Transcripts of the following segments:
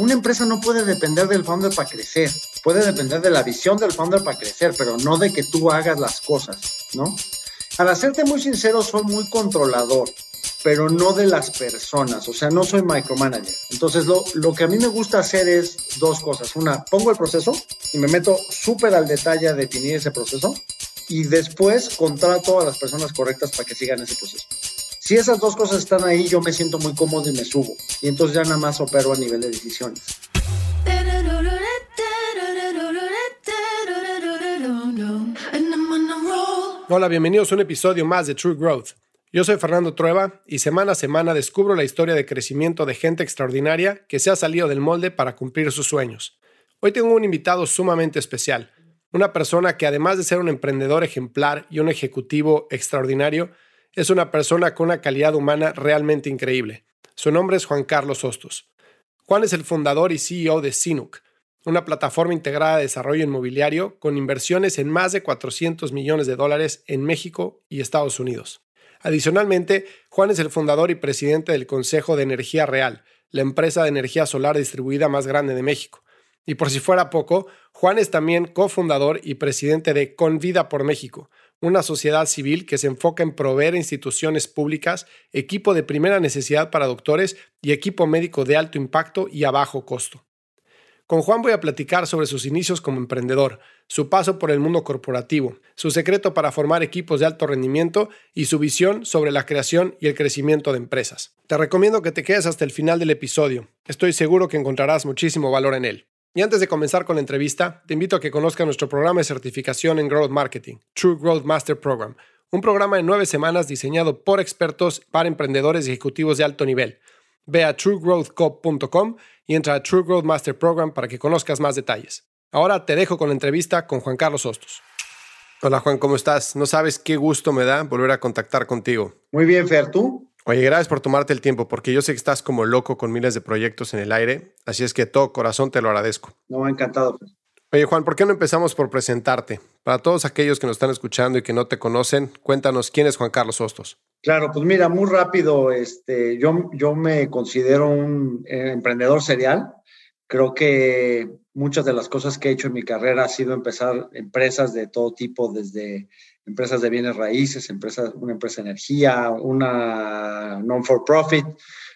una empresa no puede depender del founder para crecer, puede depender de la visión del founder para crecer, pero no de que tú hagas las cosas, ¿no? Para serte muy sincero, soy muy controlador, pero no de las personas, o sea, no soy micromanager. Entonces, lo, lo que a mí me gusta hacer es dos cosas. Una, pongo el proceso y me meto súper al detalle a definir ese proceso y después contrato a las personas correctas para que sigan ese proceso. Si esas dos cosas están ahí, yo me siento muy cómodo y me subo. Y entonces ya nada más opero a nivel de decisiones. Hola, bienvenidos a un episodio más de True Growth. Yo soy Fernando Trueba y semana a semana descubro la historia de crecimiento de gente extraordinaria que se ha salido del molde para cumplir sus sueños. Hoy tengo un invitado sumamente especial, una persona que además de ser un emprendedor ejemplar y un ejecutivo extraordinario, es una persona con una calidad humana realmente increíble. Su nombre es Juan Carlos Hostos. Juan es el fundador y CEO de Sinuk, una plataforma integrada de desarrollo inmobiliario con inversiones en más de 400 millones de dólares en México y Estados Unidos. Adicionalmente, Juan es el fundador y presidente del Consejo de Energía Real, la empresa de energía solar distribuida más grande de México. Y por si fuera poco, Juan es también cofundador y presidente de Convida por México, una sociedad civil que se enfoca en proveer a instituciones públicas equipo de primera necesidad para doctores y equipo médico de alto impacto y a bajo costo. Con Juan voy a platicar sobre sus inicios como emprendedor, su paso por el mundo corporativo, su secreto para formar equipos de alto rendimiento y su visión sobre la creación y el crecimiento de empresas. Te recomiendo que te quedes hasta el final del episodio. Estoy seguro que encontrarás muchísimo valor en él. Y antes de comenzar con la entrevista, te invito a que conozcas nuestro programa de certificación en Growth Marketing, True Growth Master Program, un programa de nueve semanas diseñado por expertos para emprendedores y ejecutivos de alto nivel. Ve a truegrowthcop.com y entra a True Growth Master Program para que conozcas más detalles. Ahora te dejo con la entrevista con Juan Carlos Hostos. Hola Juan, ¿cómo estás? No sabes qué gusto me da volver a contactar contigo. Muy bien, Fer, ¿tú? Oye, gracias por tomarte el tiempo, porque yo sé que estás como loco con miles de proyectos en el aire, así es que todo corazón te lo agradezco. No, encantado. Oye, Juan, ¿por qué no empezamos por presentarte? Para todos aquellos que nos están escuchando y que no te conocen, cuéntanos quién es Juan Carlos Hostos. Claro, pues mira, muy rápido, este, yo, yo me considero un eh, emprendedor serial. Creo que muchas de las cosas que he hecho en mi carrera ha sido empezar empresas de todo tipo, desde empresas de bienes raíces, empresas, una empresa de energía, una non-for-profit.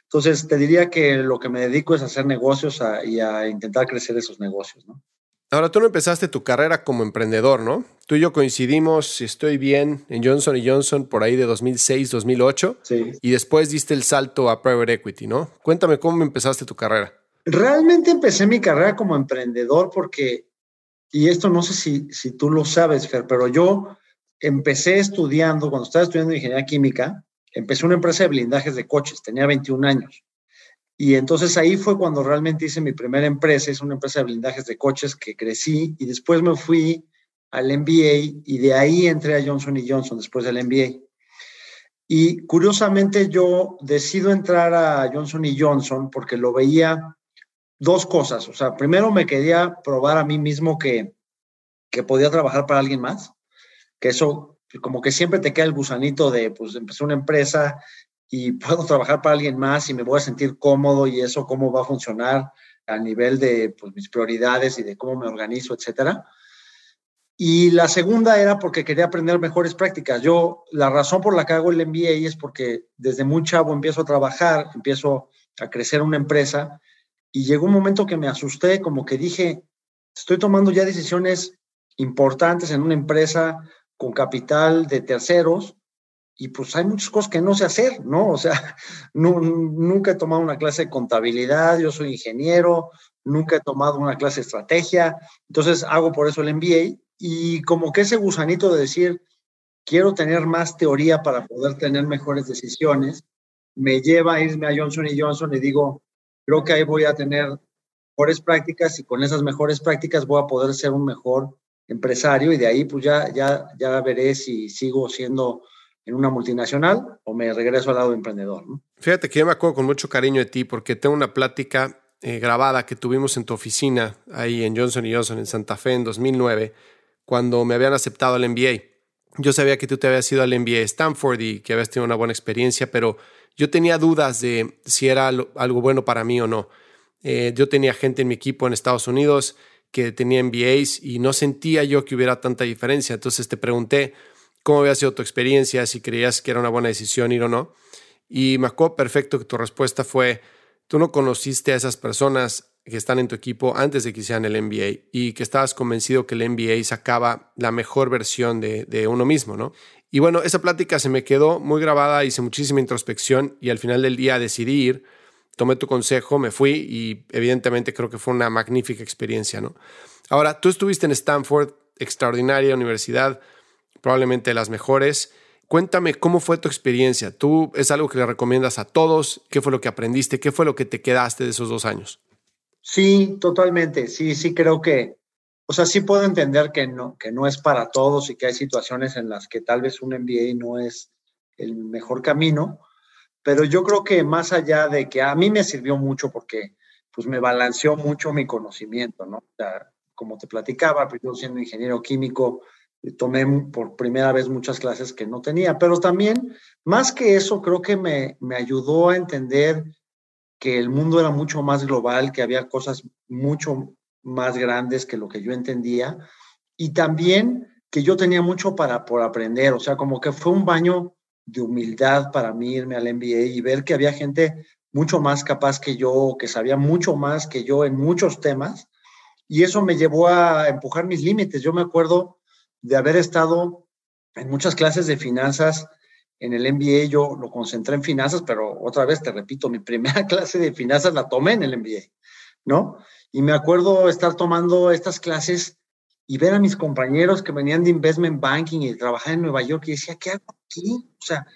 Entonces, te diría que lo que me dedico es a hacer negocios y a intentar crecer esos negocios, ¿no? Ahora, tú no empezaste tu carrera como emprendedor, ¿no? Tú y yo coincidimos, si estoy bien, en Johnson Johnson por ahí de 2006, 2008. Sí. Y después diste el salto a private equity, ¿no? Cuéntame cómo empezaste tu carrera. Realmente empecé mi carrera como emprendedor porque, y esto no sé si, si tú lo sabes, Fer, pero yo empecé estudiando, cuando estaba estudiando ingeniería química, empecé una empresa de blindajes de coches, tenía 21 años. Y entonces ahí fue cuando realmente hice mi primera empresa, es una empresa de blindajes de coches que crecí y después me fui al MBA y de ahí entré a Johnson Johnson después del MBA. Y curiosamente yo decido entrar a Johnson Johnson porque lo veía dos cosas. O sea, primero me quería probar a mí mismo que, que podía trabajar para alguien más que eso como que siempre te queda el gusanito de, pues, empecé una empresa y puedo trabajar para alguien más y me voy a sentir cómodo y eso cómo va a funcionar a nivel de pues, mis prioridades y de cómo me organizo, etcétera. Y la segunda era porque quería aprender mejores prácticas. Yo, la razón por la que hago el MBA es porque desde muy chavo empiezo a trabajar, empiezo a crecer una empresa y llegó un momento que me asusté, como que dije, estoy tomando ya decisiones importantes en una empresa, con capital de terceros y pues hay muchas cosas que no sé hacer, ¿no? O sea, nunca he tomado una clase de contabilidad, yo soy ingeniero, nunca he tomado una clase de estrategia, entonces hago por eso el MBA y como que ese gusanito de decir, quiero tener más teoría para poder tener mejores decisiones, me lleva a irme a Johnson y Johnson y digo, creo que ahí voy a tener mejores prácticas y con esas mejores prácticas voy a poder ser un mejor empresario y de ahí pues ya, ya, ya veré si sigo siendo en una multinacional o me regreso al lado de emprendedor. Fíjate que yo me acuerdo con mucho cariño de ti porque tengo una plática eh, grabada que tuvimos en tu oficina ahí en Johnson Johnson en Santa Fe en 2009 cuando me habían aceptado al MBA. Yo sabía que tú te habías ido al MBA Stanford y que habías tenido una buena experiencia, pero yo tenía dudas de si era algo bueno para mí o no. Eh, yo tenía gente en mi equipo en Estados Unidos que tenía MBAs y no sentía yo que hubiera tanta diferencia. Entonces te pregunté cómo había sido tu experiencia, si creías que era una buena decisión ir o no. Y me acuerdo perfecto que tu respuesta fue, tú no conociste a esas personas que están en tu equipo antes de que hicieran el MBA y que estabas convencido que el MBA sacaba la mejor versión de, de, uno mismo, ¿no? Y bueno, esa plática se me quedó muy grabada, hice muchísima introspección y al final del día decidí ir, tomé tu consejo, me fui y evidentemente creo que fue una magnífica experiencia, ¿no? Ahora, tú estuviste en Stanford, extraordinaria universidad, probablemente de las mejores. Cuéntame cómo fue tu experiencia. ¿Tú es algo que le recomiendas a todos? ¿Qué fue lo que aprendiste? ¿Qué fue lo que te quedaste de esos dos años? Sí, totalmente. Sí, sí creo que, o sea, sí puedo entender que no, que no es para todos y que hay situaciones en las que tal vez un MBA no es el mejor camino, pero yo creo que más allá de que a mí me sirvió mucho porque pues me balanceó mucho mi conocimiento, ¿no? O como te platicaba, pues, yo siendo ingeniero químico, tomé por primera vez muchas clases que no tenía, pero también, más que eso, creo que me, me ayudó a entender que el mundo era mucho más global, que había cosas mucho más grandes que lo que yo entendía y también que yo tenía mucho para por aprender, o sea, como que fue un baño de humildad para mí irme al MBA y ver que había gente mucho más capaz que yo, que sabía mucho más que yo en muchos temas y eso me llevó a empujar mis límites. Yo me acuerdo de haber estado en muchas clases de finanzas en el MBA yo lo concentré en finanzas, pero otra vez te repito, mi primera clase de finanzas la tomé en el MBA, ¿no? Y me acuerdo estar tomando estas clases y ver a mis compañeros que venían de investment banking y trabajar en Nueva York y decía, ¿qué hago aquí? O sea,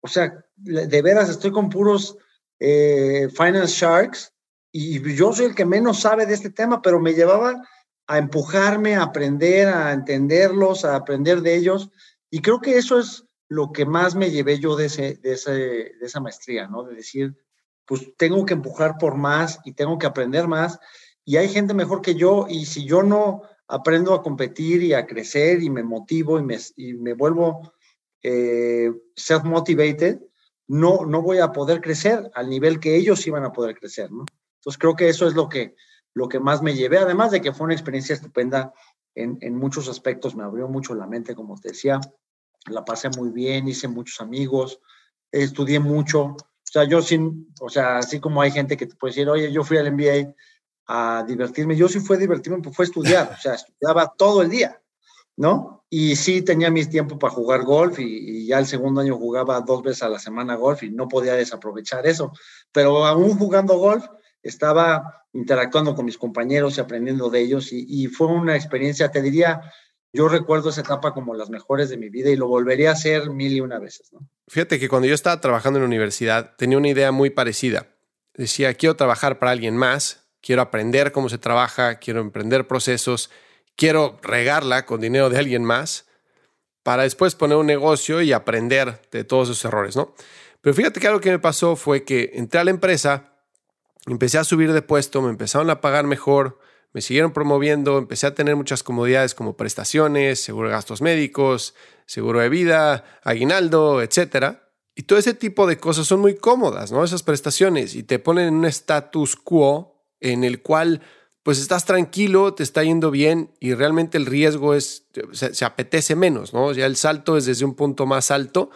o sea, de veras estoy con puros eh, finance sharks y yo soy el que menos sabe de este tema, pero me llevaba a empujarme, a aprender, a entenderlos, a aprender de ellos. Y creo que eso es lo que más me llevé yo de, ese, de, ese, de esa maestría, ¿no? De decir, pues tengo que empujar por más y tengo que aprender más y hay gente mejor que yo y si yo no aprendo a competir y a crecer y me motivo y me, y me vuelvo eh, self-motivated, no, no voy a poder crecer al nivel que ellos iban a poder crecer, ¿no? Entonces creo que eso es lo que, lo que más me llevé, además de que fue una experiencia estupenda en, en muchos aspectos, me abrió mucho la mente, como te decía, la pasé muy bien, hice muchos amigos, estudié mucho. O sea, yo sin, o sea, así como hay gente que te puede decir, oye, yo fui al MBA a divertirme, yo sí fue divertirme, pues fue estudiar, o sea, estudiaba todo el día, ¿no? Y sí tenía mis tiempos para jugar golf y, y, ya el segundo año jugaba dos veces a la semana golf y no podía desaprovechar eso, pero aún jugando golf estaba interactuando con mis compañeros y aprendiendo de ellos y, y fue una experiencia, te diría, yo recuerdo esa etapa como las mejores de mi vida y lo volvería a hacer mil y una veces. ¿no? Fíjate que cuando yo estaba trabajando en la universidad tenía una idea muy parecida. Decía, quiero trabajar para alguien más, quiero aprender cómo se trabaja, quiero emprender procesos, quiero regarla con dinero de alguien más para después poner un negocio y aprender de todos esos errores, ¿no? Pero fíjate que algo que me pasó fue que entré a la empresa, empecé a subir de puesto, me empezaron a pagar mejor, me siguieron promoviendo, empecé a tener muchas comodidades como prestaciones, seguro de gastos médicos, seguro de vida, aguinaldo, etc. Y todo ese tipo de cosas son muy cómodas, ¿no? Esas prestaciones y te ponen en un status quo en el cual pues estás tranquilo, te está yendo bien y realmente el riesgo es, se, se apetece menos, ¿no? Ya el salto es desde un punto más alto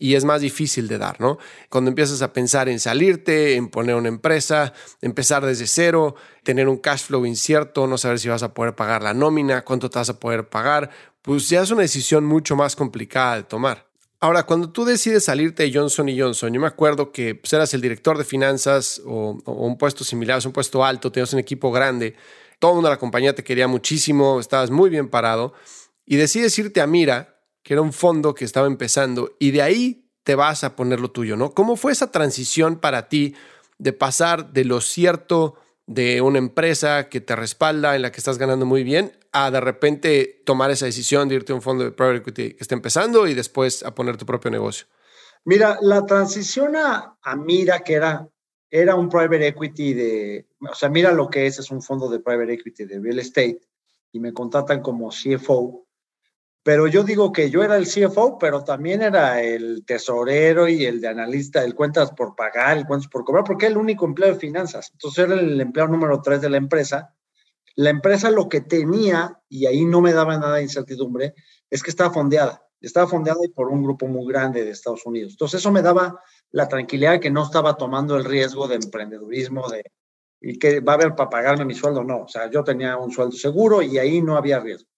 y es más difícil de dar, ¿no? Cuando empiezas a pensar en salirte, en poner una empresa, empezar desde cero, tener un cash flow incierto, no saber si vas a poder pagar la nómina, cuánto te vas a poder pagar, pues ya es una decisión mucho más complicada de tomar. Ahora, cuando tú decides salirte de Johnson Johnson, yo me acuerdo que pues, eras el director de finanzas o, o un puesto similar, un puesto alto, tenías un equipo grande, todo el mundo de la compañía te quería muchísimo, estabas muy bien parado y decides irte a Mira que era un fondo que estaba empezando y de ahí te vas a poner lo tuyo, ¿no? ¿Cómo fue esa transición para ti de pasar de lo cierto de una empresa que te respalda, en la que estás ganando muy bien, a de repente tomar esa decisión de irte a un fondo de private equity que está empezando y después a poner tu propio negocio? Mira, la transición a, Mira, que era, era un private equity de, o sea, mira lo que es, es un fondo de private equity de real estate y me contratan como CFO pero yo digo que yo era el CFO, pero también era el tesorero y el de analista, el cuentas por pagar, el cuentas por cobrar, porque era el único empleo de finanzas. Entonces era el empleado número tres de la empresa. La empresa lo que tenía, y ahí no me daba nada de incertidumbre, es que estaba fondeada. Estaba fondeada por un grupo muy grande de Estados Unidos. Entonces eso me daba la tranquilidad de que no estaba tomando el riesgo de emprendedurismo, de y que va a haber para pagarme mi sueldo. No, o sea, yo tenía un sueldo seguro y ahí no había riesgo.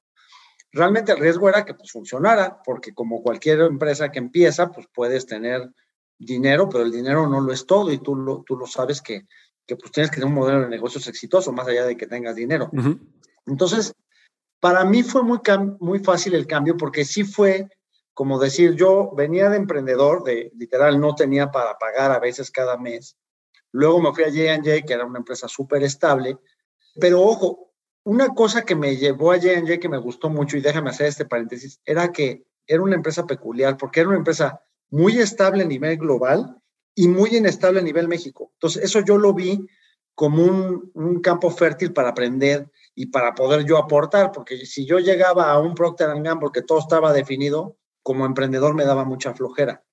Realmente el riesgo era que pues, funcionara, porque como cualquier empresa que empieza, pues puedes tener dinero, pero el dinero no lo es todo y tú lo, tú lo sabes que, que pues tienes que tener un modelo de negocios exitoso, más allá de que tengas dinero. Entonces, para mí fue muy, muy fácil el cambio porque sí fue como decir, yo venía de emprendedor, de literal, no tenía para pagar a veces cada mes. Luego me fui a J&J, que era una empresa súper estable. Pero ojo, una cosa que me llevó a J&J que me gustó mucho, y déjame hacer este paréntesis, era que era una empresa peculiar, porque era una empresa muy estable a nivel global y muy inestable a nivel México. Entonces, eso yo lo vi como un, un, campo fértil para aprender y para poder yo aportar, porque si yo llegaba a un Procter Gamble porque todo estaba definido, como emprendedor me daba mucha flojera.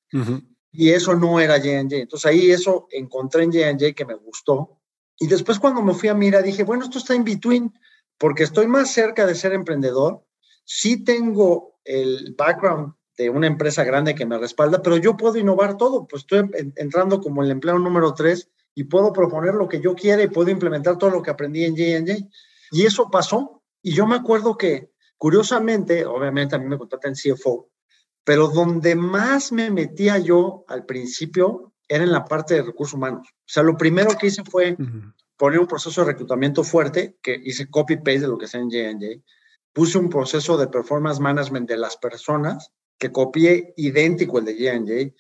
Y eso no era J&J. Entonces ahí eso encontré en J&J que me gustó. Y después cuando me fui a Mira dije, bueno, esto está in between porque estoy más cerca de ser emprendedor, sí tengo el background de una empresa grande que me respalda, pero yo puedo innovar todo, pues estoy entrando como el empleo número tres y puedo proponer lo que yo quiera y puedo implementar todo lo que aprendí en J&J. Y eso pasó. Y yo me acuerdo que, curiosamente, obviamente a mí me contratan en CFO, pero donde más me metía yo al principio era en la parte de recursos humanos. O sea, lo primero que hice fue poner un proceso de reclutamiento fuerte, que hice copy-paste de lo que sea en J&J. Puse un proceso de performance management de las personas, que copié idéntico el de J&J.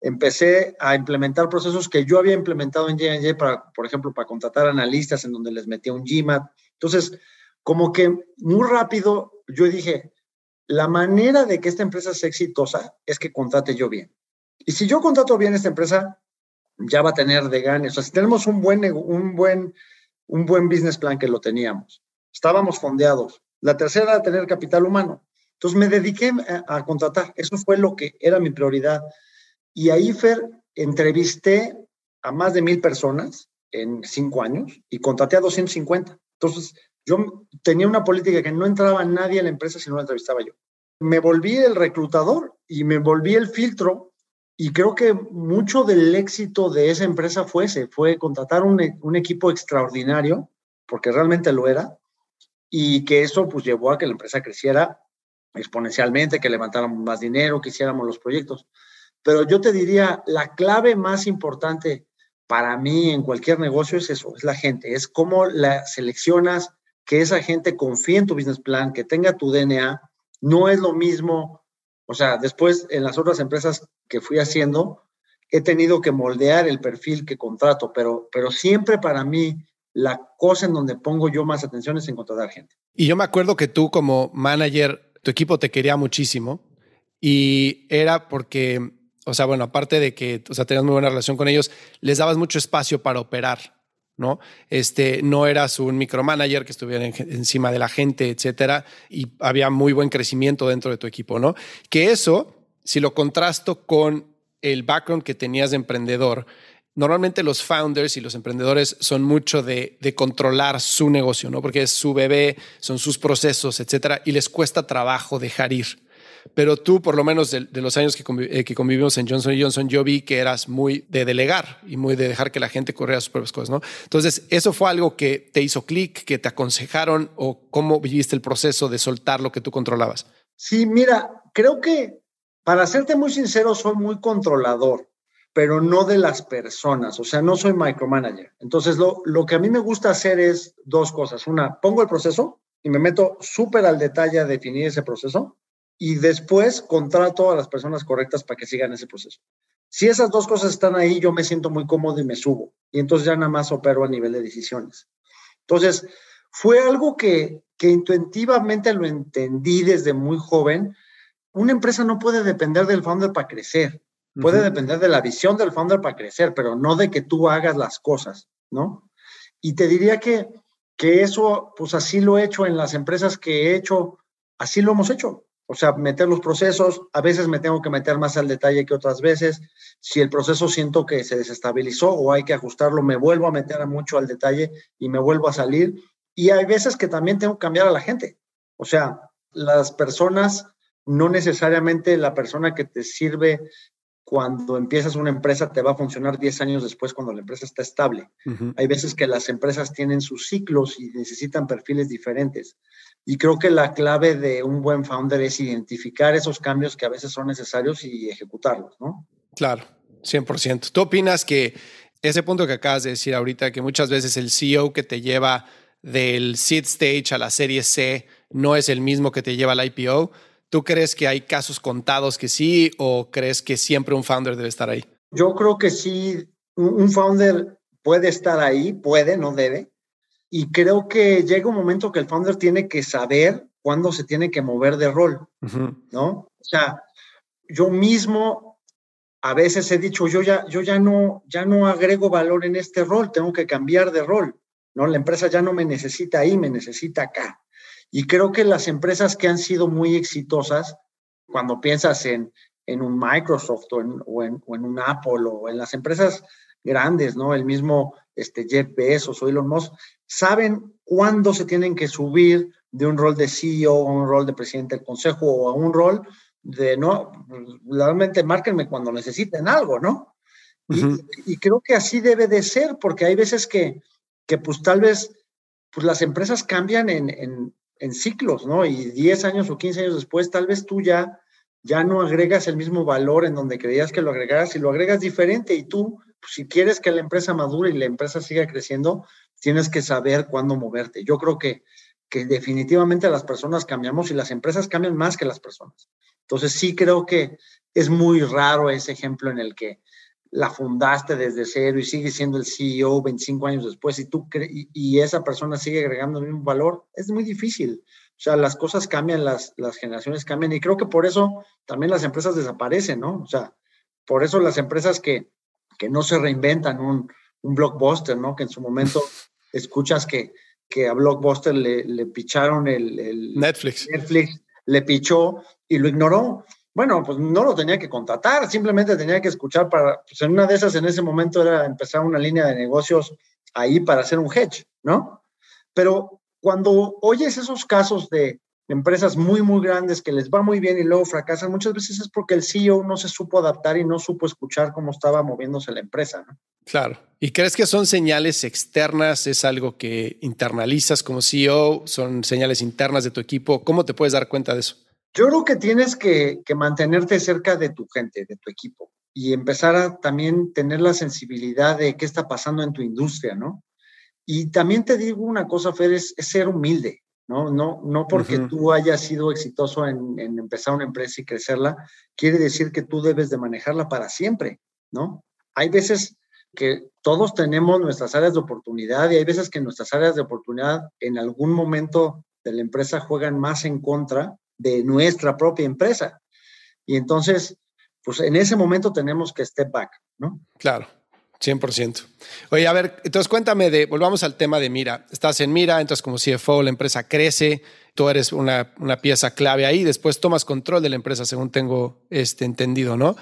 Empecé a implementar procesos que yo había implementado en J&J, para, por ejemplo, para contratar analistas en donde les metía un GMAT. Entonces, como que muy rápido yo dije, la manera de que esta empresa sea exitosa es que contrate yo bien. Y si yo contrato bien esta empresa, ya va a tener de ganes. O sea, si tenemos un buen, un buen, un buen business plan que lo teníamos, estábamos fondeados. La tercera era tener capital humano. Entonces me dediqué a, contratar. Eso fue lo que era mi prioridad. Y ahí, Fer, entrevisté a más de mil personas en cinco años y contraté a 250. Entonces, yo tenía una política que no entraba nadie a la empresa si no la entrevistaba yo. Me volví el reclutador y me volví el filtro y creo que mucho del éxito de esa empresa fue ese, fue contratar un, un, equipo extraordinario, porque realmente lo era, y que eso pues llevó a que la empresa creciera exponencialmente, que levantáramos más dinero, que hiciéramos los proyectos. Pero yo te diría, la clave más importante para mí en cualquier negocio es eso, es la gente, es cómo la seleccionas, que esa gente confíe en tu business plan, que tenga tu DNA. No es lo mismo o sea, después en las otras empresas que fui haciendo, he tenido que moldear el perfil que contrato, pero, pero siempre para mí la cosa en donde pongo yo más atención es en contratar gente. Y yo me acuerdo que tú como manager, tu equipo te quería muchísimo y era porque, o sea, bueno, aparte de que, o sea, tenías muy buena relación con ellos, les dabas mucho espacio para operar. ¿no? Este, no eras un micromanager que estuviera encima de la gente, etcétera, y había muy buen crecimiento dentro de tu equipo, ¿no? Que eso, si lo contrasto con el background que tenías de emprendedor, normalmente los founders y los emprendedores son mucho de, controlar su negocio, ¿no? Porque es su bebé, son sus procesos, etcétera, y les cuesta trabajo dejar ir. Pero tú, por lo menos de, los años eh, que, convivimos en Johnson Johnson, yo vi que eras muy de delegar y muy de dejar que la gente corriera sus propias cosas, ¿no? Entonces, ¿eso fue algo que te hizo clic, que te aconsejaron o cómo viviste el proceso de soltar lo que tú controlabas? Sí, mira, creo que, para serte muy sincero, soy muy controlador pero no de las personas, o sea, no soy micromanager. Entonces, lo, lo que a mí me gusta hacer es dos cosas. Una, pongo el proceso y me meto súper al detalle a definir ese proceso y después contrato a las personas correctas para que sigan ese proceso. Si esas dos cosas están ahí, yo me siento muy cómodo y me subo. Y entonces ya nada más opero a nivel de decisiones. Entonces, fue algo que, que intuitivamente lo entendí desde muy joven. Una empresa no puede depender del founder para crecer. Puede depender de la visión del founder para crecer, pero no de que tú hagas las cosas, ¿no? Y te diría que, que eso, pues así lo he hecho en las empresas que he hecho, así lo hemos hecho. O sea, meter los procesos, a veces me tengo que meter más al detalle que otras veces. Si el proceso siento que se desestabilizó o hay que ajustarlo, me vuelvo a meter mucho al detalle y me vuelvo a salir. Y hay veces que también tengo que cambiar a la gente. O sea, las personas, no necesariamente la persona que te sirve cuando empiezas una empresa te va a funcionar 10 años después cuando la empresa está estable. Hay veces que las empresas tienen sus ciclos y necesitan perfiles diferentes. Y creo que la clave de un buen founder es identificar esos cambios que a veces son necesarios y ejecutarlos, ¿no? Claro, 100%. ¿Tú opinas que ese punto que acabas de decir ahorita, que muchas veces el CEO que te lleva del seed stage a la serie C no es el mismo que te lleva al IPO? ¿Tú crees que hay casos contados que sí o crees que siempre un founder debe estar ahí? Yo creo que sí, un founder puede estar ahí, puede, no debe. Y creo que llega un momento que el founder tiene que saber cuándo se tiene que mover de rol, ¿no? O sea, yo mismo a veces he dicho, yo ya, yo ya no, ya no agrego valor en este rol, tengo que cambiar de rol, ¿no? La empresa ya no me necesita ahí, me necesita acá. Y creo que las empresas que han sido muy exitosas, cuando piensas en, en un Microsoft o en, o, en, un Apple o en las empresas grandes, ¿no? El mismo este, Jeff Bezos o Elon Musk, saben cuándo se tienen que subir de un rol de CEO a un rol de presidente del consejo o a un rol de, no, realmente márquenme cuando necesiten algo, ¿no? y, y, creo que así debe de ser, porque hay veces que, que pues tal vez pues las empresas cambian en, en, en ciclos, ¿no? Y 10 años o 15 años después, tal vez tú ya, ya no agregas el mismo valor en donde creías que lo agregaras y lo agregas diferente y tú, pues, si quieres que la empresa madure y la empresa siga creciendo, tienes que saber cuándo moverte. Yo creo que, que definitivamente las personas cambiamos y las empresas cambian más que las personas. Entonces sí creo que es muy raro ese ejemplo en el que la fundaste desde cero y sigue siendo el CEO 25 años después y, tú y, esa persona sigue agregando el mismo valor, es muy difícil. O sea, las cosas cambian, las, las generaciones cambian y creo que por eso también las empresas desaparecen, ¿no? O sea, por eso las empresas que, que no se reinventan, un, un blockbuster, ¿no? Que en su momento escuchas que, que a Blockbuster le, le picharon el, el Netflix. Netflix, le pichó y lo ignoró bueno, pues no lo tenía que contratar, simplemente tenía que escuchar para, pues en una de esas en ese momento era empezar una línea de negocios ahí para hacer un hedge, ¿no? Pero cuando oyes esos casos de empresas muy, muy grandes que les va muy bien y luego fracasan, muchas veces es porque el CEO no se supo adaptar y no supo escuchar cómo estaba moviéndose la empresa, ¿no? Claro. ¿Y crees que son señales externas? ¿Es algo que internalizas como CEO? ¿Son señales internas de tu equipo? ¿Cómo te puedes dar cuenta de eso? Yo creo que tienes que, mantenerte cerca de tu gente, de tu equipo, y empezar a también tener la sensibilidad de qué está pasando en tu industria, ¿no? Y también te digo una cosa, Fer, es, ser humilde, ¿no? No, no porque tú hayas sido exitoso en, en, empezar una empresa y crecerla, quiere decir que tú debes de manejarla para siempre, ¿no? Hay veces que todos tenemos nuestras áreas de oportunidad y hay veces que nuestras áreas de oportunidad en algún momento de la empresa juegan más en contra de nuestra propia empresa. Y entonces, pues en ese momento tenemos que step back, ¿no? Claro. 100%. Oye, a ver, entonces cuéntame de, volvamos al tema de Mira. Estás en Mira, entras como CFO, la empresa crece, tú eres una, una pieza clave ahí, después tomas control de la empresa, según tengo este, entendido, ¿no?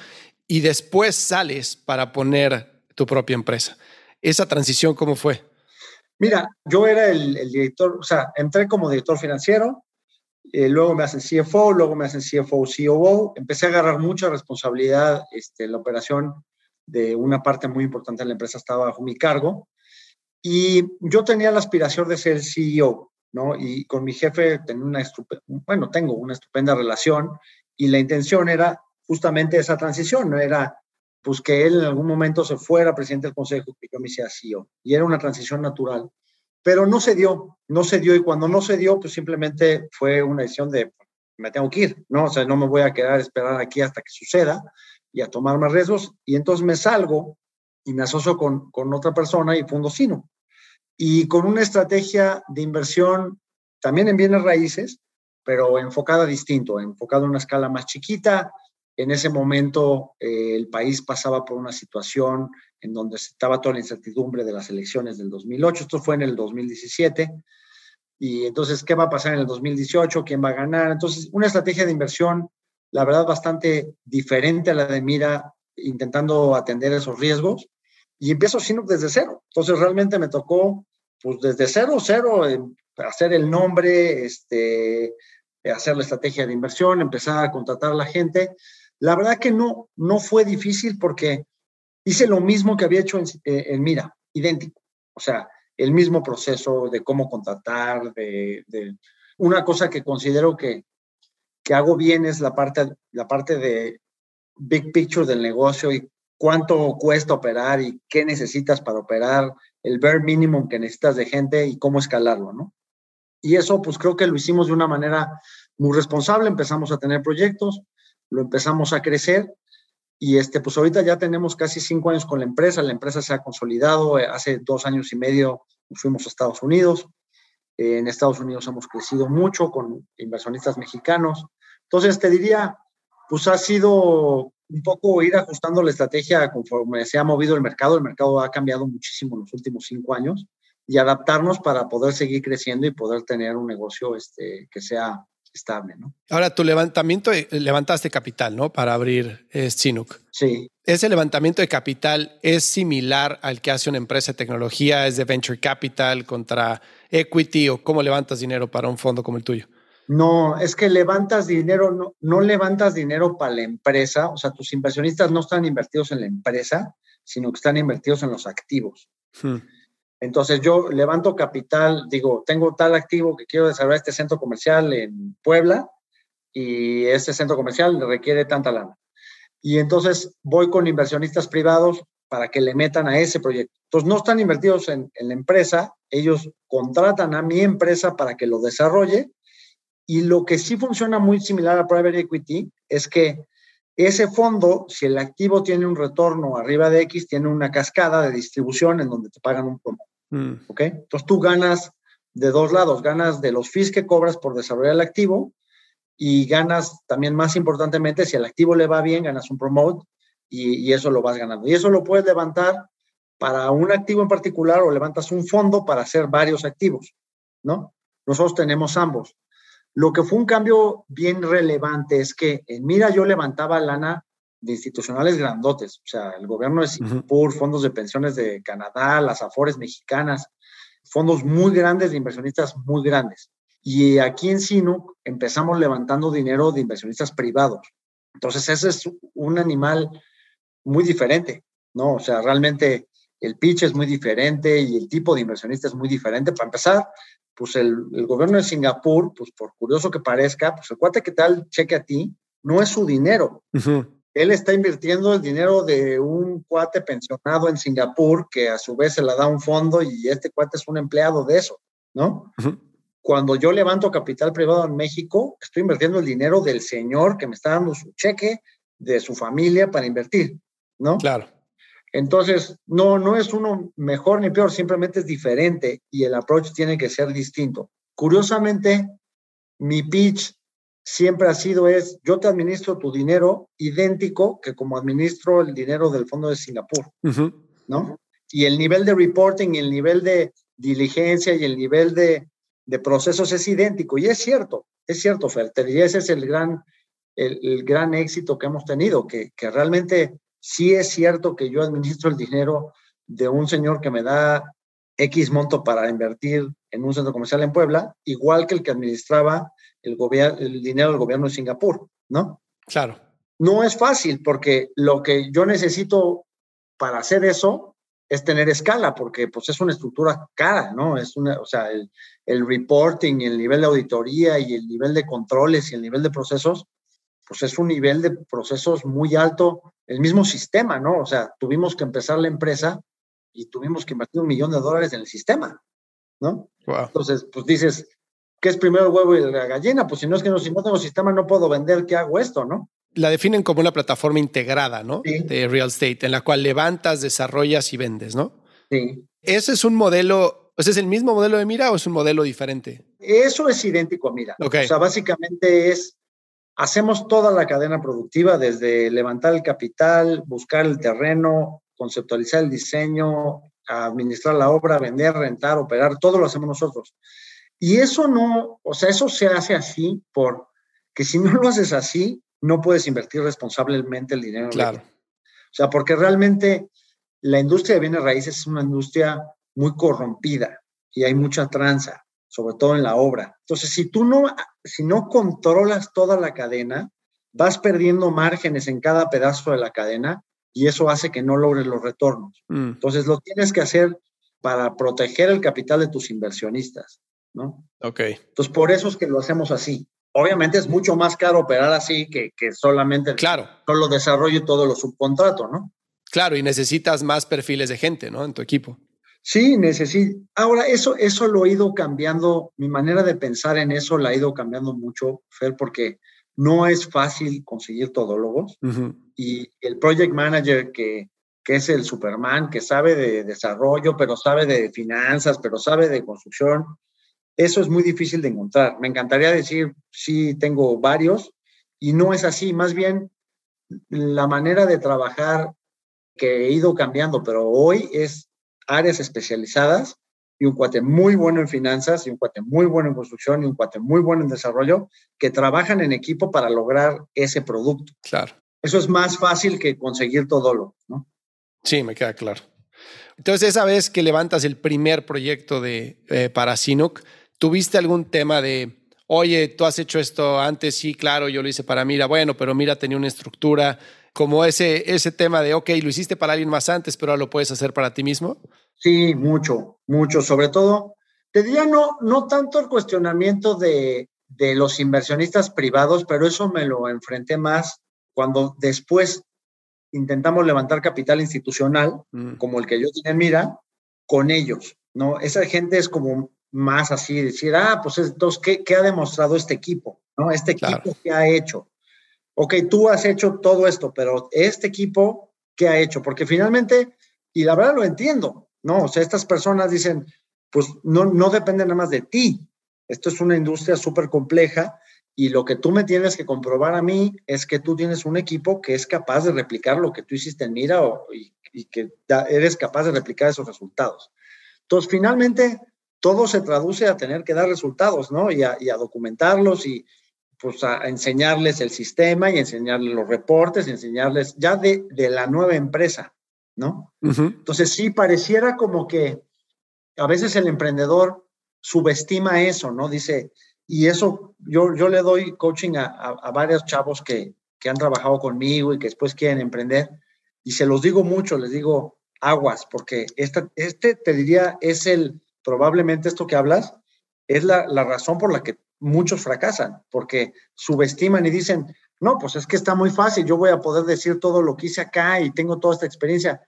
Y después sales para poner tu propia empresa. ¿Esa transición cómo fue? Mira, yo era el, el director, o sea, entré como director financiero, eh, luego me hacen CFO, luego me hacen CFO, COO. Empecé a agarrar mucha responsabilidad. Este, la operación de una parte muy importante de la empresa estaba bajo mi cargo. Y yo tenía la aspiración de ser CEO, ¿no? Y con mi jefe tenía una bueno, tengo una estupenda relación y la intención era justamente esa transición, ¿no? Era pues que él en algún momento se fuera presidente del consejo y yo me hiciera CEO. Y era una transición natural. Pero no se dio, no se dio y cuando no se dio, pues simplemente fue una decisión de, me tengo que ir, ¿no? O sea, no me voy a quedar a esperar aquí hasta que suceda y a tomar más riesgos. Y entonces me salgo y me asocio con, con otra persona y fundo Sino. Y con una estrategia de inversión también en bienes raíces, pero enfocada distinto, enfocada en una escala más chiquita, en ese momento eh, el país pasaba por una situación en donde estaba toda la incertidumbre de las elecciones del 2008, esto fue en el 2017, y entonces, ¿qué va a pasar en el 2018? ¿Quién va a ganar? Entonces, una estrategia de inversión, la verdad, bastante diferente a la de Mira, intentando atender esos riesgos. Y empiezo Sinuk desde cero. Entonces, realmente me tocó, pues desde cero, cero, hacer el nombre, este, hacer la estrategia de inversión, empezar a contratar a la gente. La verdad que no, no fue difícil porque hice lo mismo que había hecho en, eh, en Mira, idéntico. O sea, el mismo proceso de cómo contratar, de, una cosa que considero que, que, hago bien es la parte, la parte de big picture del negocio y cuánto cuesta operar y qué necesitas para operar, el bare minimum que necesitas de gente y cómo escalarlo, ¿no? Y eso, pues creo que lo hicimos de una manera muy responsable, empezamos a tener proyectos, lo empezamos a crecer y este, pues ahorita ya tenemos casi cinco años con la empresa, la empresa se ha consolidado, eh, hace dos años y medio fuimos a Estados Unidos, eh, en Estados Unidos hemos crecido mucho con inversionistas mexicanos, entonces te diría, pues ha sido un poco ir ajustando la estrategia conforme se ha movido el mercado, el mercado ha cambiado muchísimo en los últimos cinco años y adaptarnos para poder seguir creciendo y poder tener un negocio este, que sea estable, ¿no? Ahora, tu levantamiento, levantaste capital, ¿no? Para abrir eh, Sí. ¿Ese levantamiento de capital es similar al que hace una empresa de tecnología? ¿Es de venture capital contra equity o cómo levantas dinero para un fondo como el tuyo? No, es que levantas dinero, no, no levantas dinero para la empresa, o sea, tus inversionistas no están invertidos en la empresa, sino que están invertidos en los activos. Hmm. Entonces yo levanto capital, digo, tengo tal activo que quiero desarrollar este centro comercial en Puebla y este centro comercial requiere tanta lana. Y entonces voy con inversionistas privados para que le metan a ese proyecto. Entonces no están invertidos en, la empresa, ellos contratan a mi empresa para que lo desarrolle y lo que sí funciona muy similar a private equity es que ese fondo, si el activo tiene un retorno arriba de X, tiene una cascada de distribución en donde te pagan un promo. Mm. ¿Ok? Entonces tú ganas de dos lados, ganas de los fees que cobras por desarrollar el activo y ganas también más importantemente, si el activo le va bien, ganas un promote y, eso lo vas ganando. Y eso lo puedes levantar para un activo en particular o levantas un fondo para hacer varios activos, ¿no? Nosotros tenemos ambos. Lo que fue un cambio bien relevante es que en Mira yo levantaba lana de institucionales grandotes, o sea, el gobierno de Singapur, fondos de pensiones de Canadá, las Afores mexicanas, fondos muy grandes de inversionistas muy grandes. Y aquí en Sinuk empezamos levantando dinero de inversionistas privados. Entonces, ese es un animal muy diferente, ¿no? O sea, realmente el pitch es muy diferente y el tipo de inversionista es muy diferente. Para empezar, pues el, gobierno de Singapur, pues por curioso que parezca, pues el cuate que tal cheque a ti no es su dinero él está invirtiendo el dinero de un cuate pensionado en Singapur que a su vez se la da un fondo y este cuate es un empleado de eso, ¿no? Cuando yo levanto capital privado en México, estoy invirtiendo el dinero del señor que me está dando su cheque de su familia para invertir, ¿no? Claro. Entonces, no, no es uno mejor ni peor, simplemente es diferente y el approach tiene que ser distinto. Curiosamente, mi pitch siempre ha sido es, yo te administro tu dinero idéntico que como administro el dinero del Fondo de Singapur, ¿no? Y el nivel de reporting y el nivel de diligencia y el nivel de, procesos es idéntico. Y es cierto, es cierto, Fer, te diría, ese es el gran, el, gran éxito que hemos tenido, que, que realmente sí es cierto que yo administro el dinero de un señor que me da X monto para invertir en un centro comercial en Puebla, igual que el que administraba el, el dinero del gobierno de Singapur, ¿no? Claro. No es fácil porque lo que yo necesito para hacer eso es tener escala, porque pues es una estructura cara, ¿no? Es una, o sea, el, el reporting, el nivel de auditoría y el nivel de controles y el nivel de procesos, pues es un nivel de procesos muy alto, el mismo sistema, ¿no? O sea, tuvimos que empezar la empresa y tuvimos que invertir un millón de dólares en el sistema, ¿no? Entonces, pues dices, ¿qué es primero el huevo y la gallina? Pues si no es que no, si no tengo sistema no puedo vender, ¿qué hago esto, no? La definen como una plataforma integrada, ¿no? De real estate, en la cual levantas, desarrollas y vendes, ¿no? Sí. ¿Ese es un modelo, es el mismo modelo de Mira o es un modelo diferente? Eso es idéntico a Mira. O sea, básicamente es, hacemos toda la cadena productiva, desde levantar el capital, buscar el terreno, conceptualizar el diseño, administrar la obra, vender, rentar, operar, todo lo hacemos nosotros. Y eso no, o sea, eso se hace así porque si no lo haces así, no puedes invertir responsablemente el dinero. Claro. O sea, porque realmente la industria de bienes raíces es una industria muy corrompida y hay mucha tranza, sobre todo en la obra. Entonces, si tú no, si no controlas toda la cadena, vas perdiendo márgenes en cada pedazo de la cadena y eso hace que no logres los retornos. Mm. Entonces, lo tienes que hacer para proteger el capital de tus inversionistas, ¿no? Ok. Entonces, por eso es que lo hacemos así. Obviamente es mucho más caro operar así que, que solamente claro. solo desarrollo y todo lo subcontrato, ¿no? Claro, y necesitas más perfiles de gente, ¿no? En tu equipo. Sí, necesito. Ahora, eso, eso lo he ido cambiando, mi manera de pensar en eso la ha ido cambiando mucho, Fer, porque no es fácil conseguir todólogos y el project manager que, que es el Superman, que sabe de desarrollo, pero sabe de finanzas, pero sabe de construcción, eso es muy difícil de encontrar. Me encantaría decir, sí, tengo varios, y no es así. Más bien, la manera de trabajar que he ido cambiando, pero hoy es áreas especializadas y un cuate muy bueno en finanzas y un cuate muy bueno en construcción y un cuate muy bueno en desarrollo que trabajan en equipo para lograr ese producto. Claro. Eso es más fácil que conseguir todo lo, ¿no? Sí, me queda claro. Entonces, esa vez que levantas el primer proyecto de, eh, para Sinuk, ¿tuviste algún tema de, oye, tú has hecho esto antes? Sí, claro, yo lo hice para Mira. Bueno, pero Mira tenía una estructura como ese, ese tema de, ok, lo hiciste para alguien más antes, pero ahora lo puedes hacer para ti mismo? Sí, mucho, mucho. Sobre todo, te diría no, no tanto el cuestionamiento de, de los inversionistas privados, pero eso me lo enfrenté más cuando después intentamos levantar capital institucional, mm. como el que yo tenía en mira, con ellos, ¿no? Esa gente es como más así, decir, ah, pues entonces, ¿qué, qué ha demostrado este equipo? ¿No? Este equipo, ¿qué ha hecho? ok, tú has hecho todo esto, pero este equipo, ¿qué ha hecho? Porque finalmente, y la verdad lo entiendo, ¿no? O sea, estas personas dicen, pues no, no depende nada más de ti. Esto es una industria súper compleja y lo que tú me tienes que comprobar a mí es que tú tienes un equipo que es capaz de replicar lo que tú hiciste en Mira y, que eres capaz de replicar esos resultados. Entonces, finalmente, todo se traduce a tener que dar resultados, ¿no? Y a, y a documentarlos y, pues a, enseñarles el sistema y enseñarles los reportes, enseñarles ya de, de, la nueva empresa, ¿no? Entonces sí pareciera como que a veces el emprendedor subestima eso, ¿no? Dice, y eso yo, yo le doy coaching a, a, varios chavos que, que han trabajado conmigo y que después quieren emprender, y se los digo mucho, les digo aguas, porque esta, este te diría es el, probablemente esto que hablas, es la, la razón por la que muchos fracasan porque subestiman y dicen, no, pues es que está muy fácil, yo voy a poder decir todo lo que hice acá y tengo toda esta experiencia.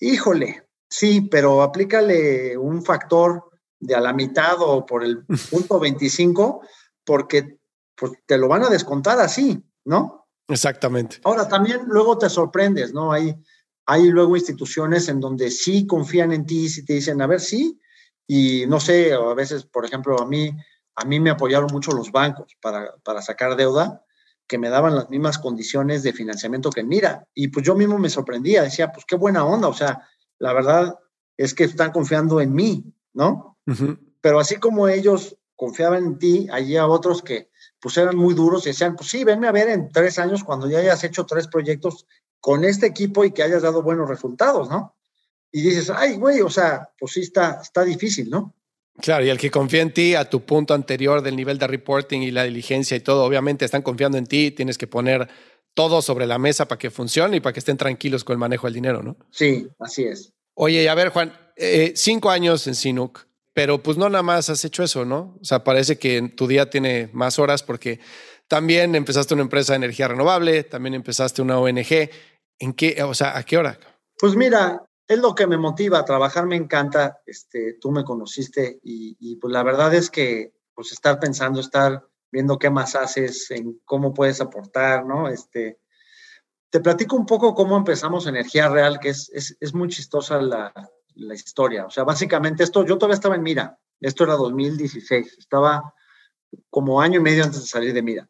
Híjole, sí, pero aplícale un factor de a la mitad o por el punto 25 porque pues, te lo van a descontar así, ¿no? Exactamente. Ahora, también luego te sorprendes, ¿no? Hay, hay luego instituciones en donde sí confían en ti, si te dicen, a ver, sí, y no sé, a veces, por ejemplo, a mí a mí me apoyaron mucho los bancos para, para sacar deuda, que me daban las mismas condiciones de financiamiento que Mira. Y pues yo mismo me sorprendía, decía, pues qué buena onda, o sea, la verdad es que están confiando en mí, ¿no? Pero así como ellos confiaban en ti, allí a otros que pues eran muy duros y decían, pues sí, venme a ver en tres años cuando ya hayas hecho tres proyectos con este equipo y que hayas dado buenos resultados, ¿no? Y dices, ay, güey, o sea, pues sí está, está difícil, ¿no? Claro, y el que confía en ti a tu punto anterior del nivel de reporting y la diligencia y todo, obviamente están confiando en ti, tienes que poner todo sobre la mesa para que funcione y para que estén tranquilos con el manejo del dinero, ¿no? Sí, así es. Oye, a ver, Juan, eh, cinco años en Sinuk, pero pues no nada más has hecho eso, ¿no? O sea, parece que tu día tiene más horas porque también empezaste una empresa de energía renovable, también empezaste una ONG. ¿En qué, o sea, a qué hora? Pues mira, es lo que me motiva, a trabajar me encanta, este, tú me conociste y, pues la verdad es que pues estar pensando, estar viendo qué más haces, en cómo puedes aportar, ¿no? Este, te platico un poco cómo empezamos Energía Real, que es, es, muy chistosa la, la, historia. O sea, básicamente esto, yo todavía estaba en Mira, esto era 2016, estaba como año y medio antes de salir de Mira.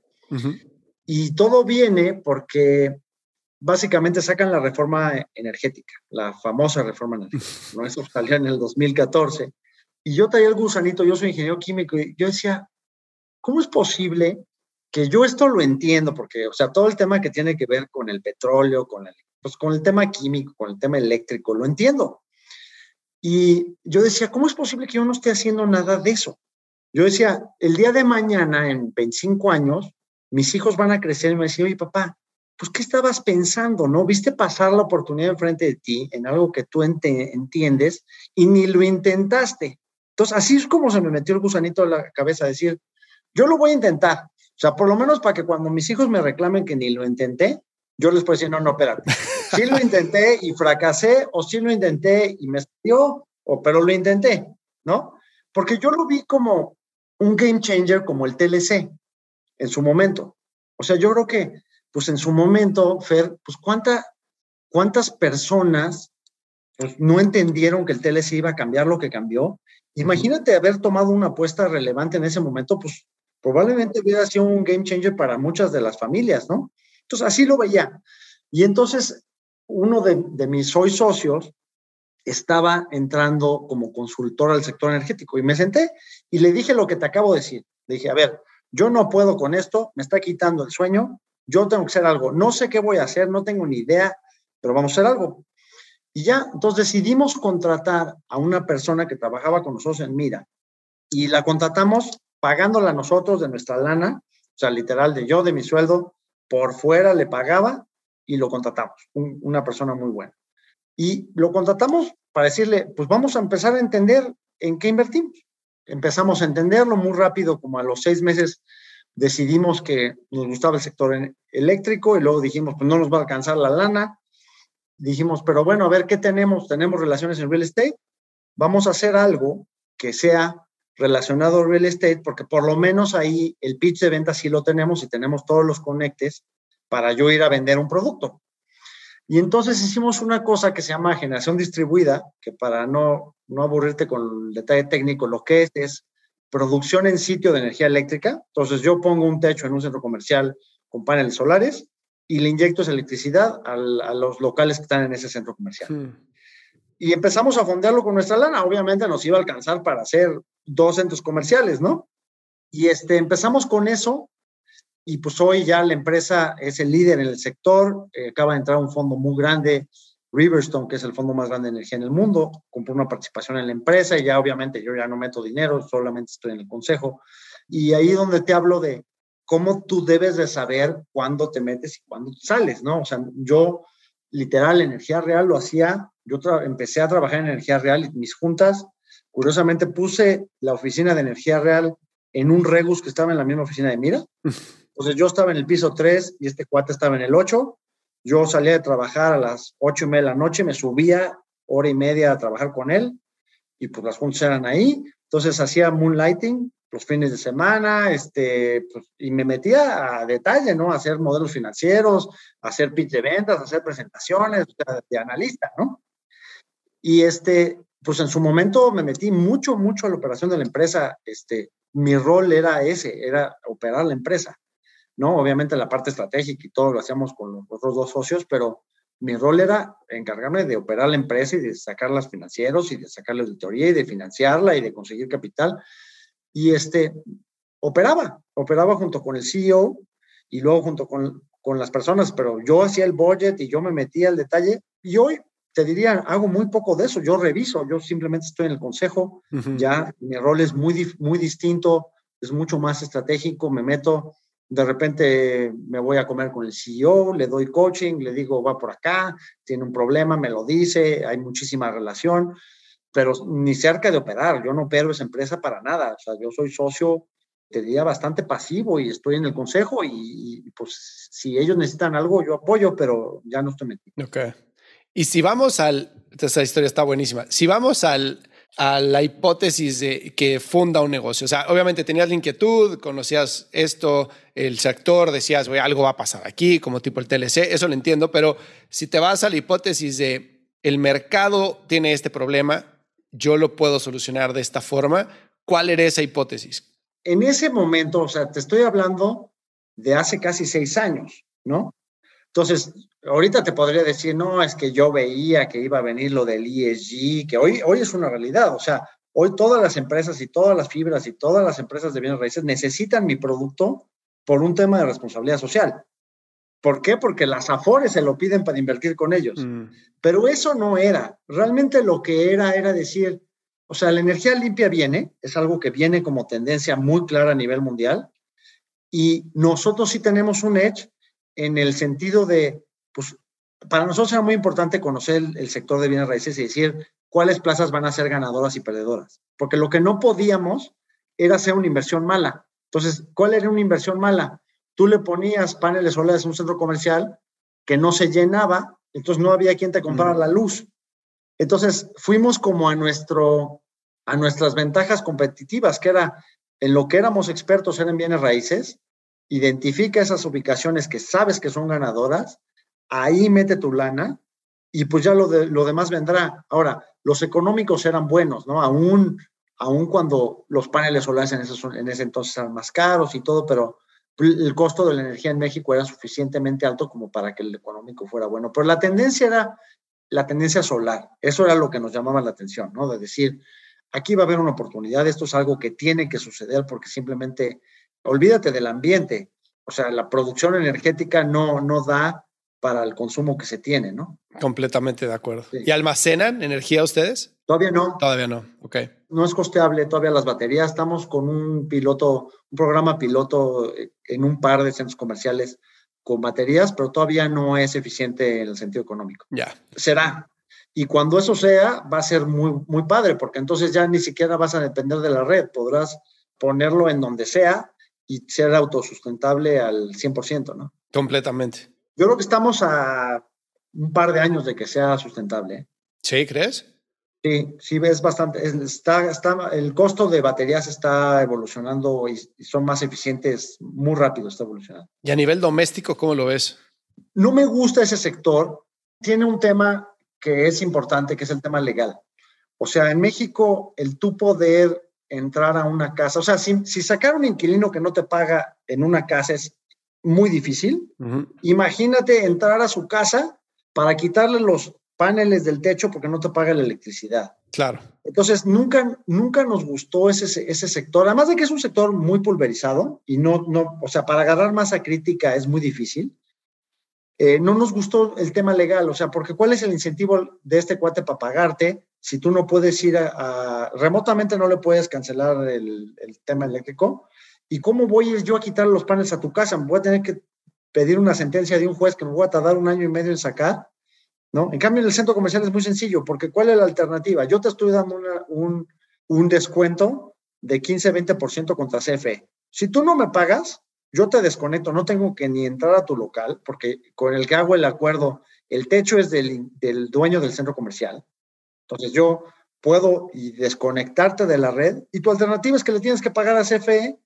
Y todo viene porque básicamente sacan la reforma energética, la famosa reforma energética. ¿no? Eso salió en el 2014. y yo traía el gusanito, yo soy ingeniero químico, y yo decía, ¿cómo es posible que yo esto lo entiendo? Porque, o sea, todo el tema que tiene que ver con el petróleo, con el, pues, con el tema químico, con el tema eléctrico, lo entiendo. Y yo decía, ¿cómo es posible que yo no esté haciendo nada de eso? Yo decía, el día de mañana, en 25 años, mis hijos van a crecer y me decían, oye, papá, pues, ¿qué estabas pensando? ¿No? Viste pasar la oportunidad enfrente de ti en algo que tú entiendes y ni lo intentaste. Entonces, así es como se me metió el gusanito en la cabeza, decir, yo lo voy a intentar. O sea, por lo menos para que cuando mis hijos me reclamen que ni lo intenté, yo les puedo decir, no, no, espérate. Sí lo intenté y fracasé, o sí lo intenté y me salió, o pero lo intenté, ¿no? Porque yo lo vi como un game changer como el TLC en su momento. O sea, yo creo que pues en su momento, Fer, pues cuánta, cuántas personas pues, no entendieron que el TLC iba a cambiar lo que cambió. Imagínate haber tomado una apuesta relevante en ese momento, pues probablemente hubiera sido un game changer para muchas de las familias, ¿no? Entonces, así lo veía. Y entonces, uno de, de mis hoy socios estaba entrando como consultor al sector energético y me senté y le dije lo que te acabo de decir. Le dije, a ver, yo no puedo con esto, me está quitando el sueño, yo tengo que hacer algo, no sé qué voy a hacer, no tengo ni idea, pero vamos a hacer algo. Y ya, entonces decidimos contratar a una persona que trabajaba con nosotros en Mira y la contratamos pagándola nosotros de nuestra lana, o sea, literal de yo, de mi sueldo, por fuera le pagaba y lo contratamos, una persona muy buena. Y lo contratamos para decirle, pues vamos a empezar a entender en qué invertimos. Empezamos a entenderlo muy rápido, como a los seis meses decidimos que nos gustaba el sector eléctrico y luego dijimos, pues no nos va a alcanzar la lana. Dijimos, pero bueno, a ver qué tenemos. Tenemos relaciones en real estate. Vamos a hacer algo que sea relacionado a real estate, porque por lo menos ahí el pitch de venta sí lo tenemos y tenemos todos los conectes para yo ir a vender un producto. Y entonces hicimos una cosa que se llama generación distribuida, que para no, no aburrirte con el detalle técnico, lo que es es producción en sitio de energía eléctrica. Entonces yo pongo un techo en un centro comercial con paneles solares y le inyecto esa electricidad a los locales que están en ese centro comercial. Y empezamos a fondearlo con nuestra lana. Obviamente nos iba a alcanzar para hacer dos centros comerciales, ¿no? Y este, empezamos con eso y pues hoy ya la empresa es el líder en el sector. Eh, acaba de entrar un fondo muy grande Riverstone, que es el fondo más grande de energía en el mundo, compró una participación en la empresa y ya obviamente yo ya no meto dinero, solamente estoy en el consejo. Y ahí donde te hablo de cómo tú debes de saber cuándo te metes y cuándo sales, ¿no? O sea, yo literal, energía real lo hacía, yo empecé a trabajar en energía real y mis juntas, curiosamente puse la oficina de energía real en un Regus que estaba en la misma oficina de Mira. Entonces yo estaba en el piso 3 y este cuate estaba en el 8 yo salía de trabajar a las ocho y media de la noche, me subía hora y media a trabajar con él y pues las juntas eran ahí. Entonces hacía moonlighting los fines de semana este, pues, y me metía a detalle, ¿no? Hacer modelos financieros, hacer pitch de ventas, hacer presentaciones de analista, ¿no? Y este, pues en su momento me metí mucho, mucho a la operación de la empresa. Este, mi rol era ese, era operar la empresa. ¿No? Obviamente la parte estratégica y todo lo hacíamos con los otros dos socios, pero mi rol era encargarme de operar la empresa y de sacar las financieros y de sacar la auditoría y de financiarla y de conseguir capital. Y este, operaba, operaba junto con el CEO y luego junto con, con las personas, pero yo hacía el budget y yo me metía al detalle y hoy te diría, hago muy poco de eso, yo reviso, yo simplemente estoy en el consejo, ya mi rol es muy, muy distinto, es mucho más estratégico, me meto de repente me voy a comer con el CEO, le doy coaching, le digo, va por acá, tiene un problema, me lo dice, hay muchísima relación, pero ni cerca de operar, yo no opero esa empresa para nada, o sea, yo soy socio, te diría, bastante pasivo y estoy en el consejo y, pues si ellos necesitan algo, yo apoyo, pero ya no estoy metido. Ok. Y si vamos al, esta historia está buenísima, si vamos al a la hipótesis de que funda un negocio. O sea, obviamente tenías la inquietud, conocías esto, el sector, decías, güey, algo va a pasar aquí, como tipo el TLC, eso lo entiendo, pero si te vas a la hipótesis de el mercado tiene este problema, yo lo puedo solucionar de esta forma, ¿cuál era esa hipótesis? En ese momento, o sea, te estoy hablando de hace casi seis años, ¿no? Entonces, ahorita te podría decir, no, es que yo veía que iba a venir lo del ESG, que hoy, hoy es una realidad. O sea, Hoy todas las empresas y todas las fibras y todas las empresas de bienes raíces necesitan mi producto por un tema de responsabilidad social. ¿Por qué? Porque las AFORES se lo piden para invertir con ellos. Mm. Pero eso no era. Realmente lo que era era decir, o sea, la energía limpia viene, es algo que viene como tendencia muy clara a nivel mundial. Y nosotros sí tenemos un edge en el sentido de, pues, para nosotros era muy importante conocer el, sector de bienes raíces y decir cuáles plazas van a ser ganadoras y perdedoras. Porque lo que no podíamos era hacer una inversión mala. Entonces, ¿cuál era una inversión mala? Tú le ponías paneles solares en un centro comercial que no se llenaba, entonces no había quien te comprara la luz. Entonces, fuimos como a, nuestro, a nuestras ventajas competitivas, que era en lo que éramos expertos en bienes raíces, identifica esas ubicaciones que sabes que son ganadoras, ahí mete tu lana y pues ya lo, de, lo demás vendrá. Ahora, los económicos eran buenos, ¿no? Aún, aún cuando los paneles solares en ese, en ese entonces eran más caros y todo, pero el costo de la energía en México era suficientemente alto como para que el económico fuera bueno. Pero la tendencia era la tendencia solar. Eso era lo que nos llamaba la atención, ¿no? De decir, aquí va a haber una oportunidad, esto es algo que tiene que suceder porque simplemente, olvídate del ambiente, o sea, la producción energética no, no da para el consumo que se tiene, ¿no? Completamente de acuerdo. ¿Y almacenan energía ustedes? Todavía no. Todavía no, ok. No es costeable todavía las baterías. Estamos con un piloto, un programa piloto eh, en un par de centros comerciales con baterías, pero todavía no es eficiente en el sentido económico. Ya. Será. Y cuando eso sea, va a ser muy, muy padre, porque entonces ya ni siquiera vas a depender de la red. Podrás ponerlo en donde sea y ser autosustentable al 100%, ¿no? Completamente. Yo creo que estamos a un par de años de que sea sustentable. ¿eh? ¿Sí, crees? Sí, sí ves bastante. Está, está, el costo de baterías está evolucionando y, son más eficientes muy rápido, está evolucionando. ¿Y a nivel doméstico, cómo lo ves? No me gusta ese sector. Tiene un tema que es importante, que es el tema legal. O sea, en México, el tú poder entrar a una casa, o sea, si, si sacar un inquilino que no te paga en una casa es muy difícil. Imagínate entrar a su casa para quitarle los paneles del techo porque no te paga la electricidad. Claro. Entonces, nunca, nunca nos gustó ese, ese sector, además de que es un sector muy pulverizado y no, no, o sea, para agarrar masa crítica es muy difícil. Eh, no nos gustó el tema legal, o sea, porque ¿cuál es el incentivo de este cuate para pagarte si tú no puedes ir a, remotamente no le puedes cancelar el, el tema eléctrico? ¿Y cómo voy yo a quitar los paneles a tu casa? Me voy a tener que pedir una sentencia de un juez que me voy a tardar un año y medio en sacar, ¿no? En cambio, en el centro comercial es muy sencillo, porque ¿cuál es la alternativa? Yo te estoy dando un, descuento de 15-20% contra CFE. Si tú no me pagas, yo te desconecto, no tengo que ni entrar a tu local, porque con el que hago el acuerdo, el techo es del, dueño del centro comercial. Entonces yo puedo desconectarte de la red y tu alternativa es que le tienes que pagar a CFE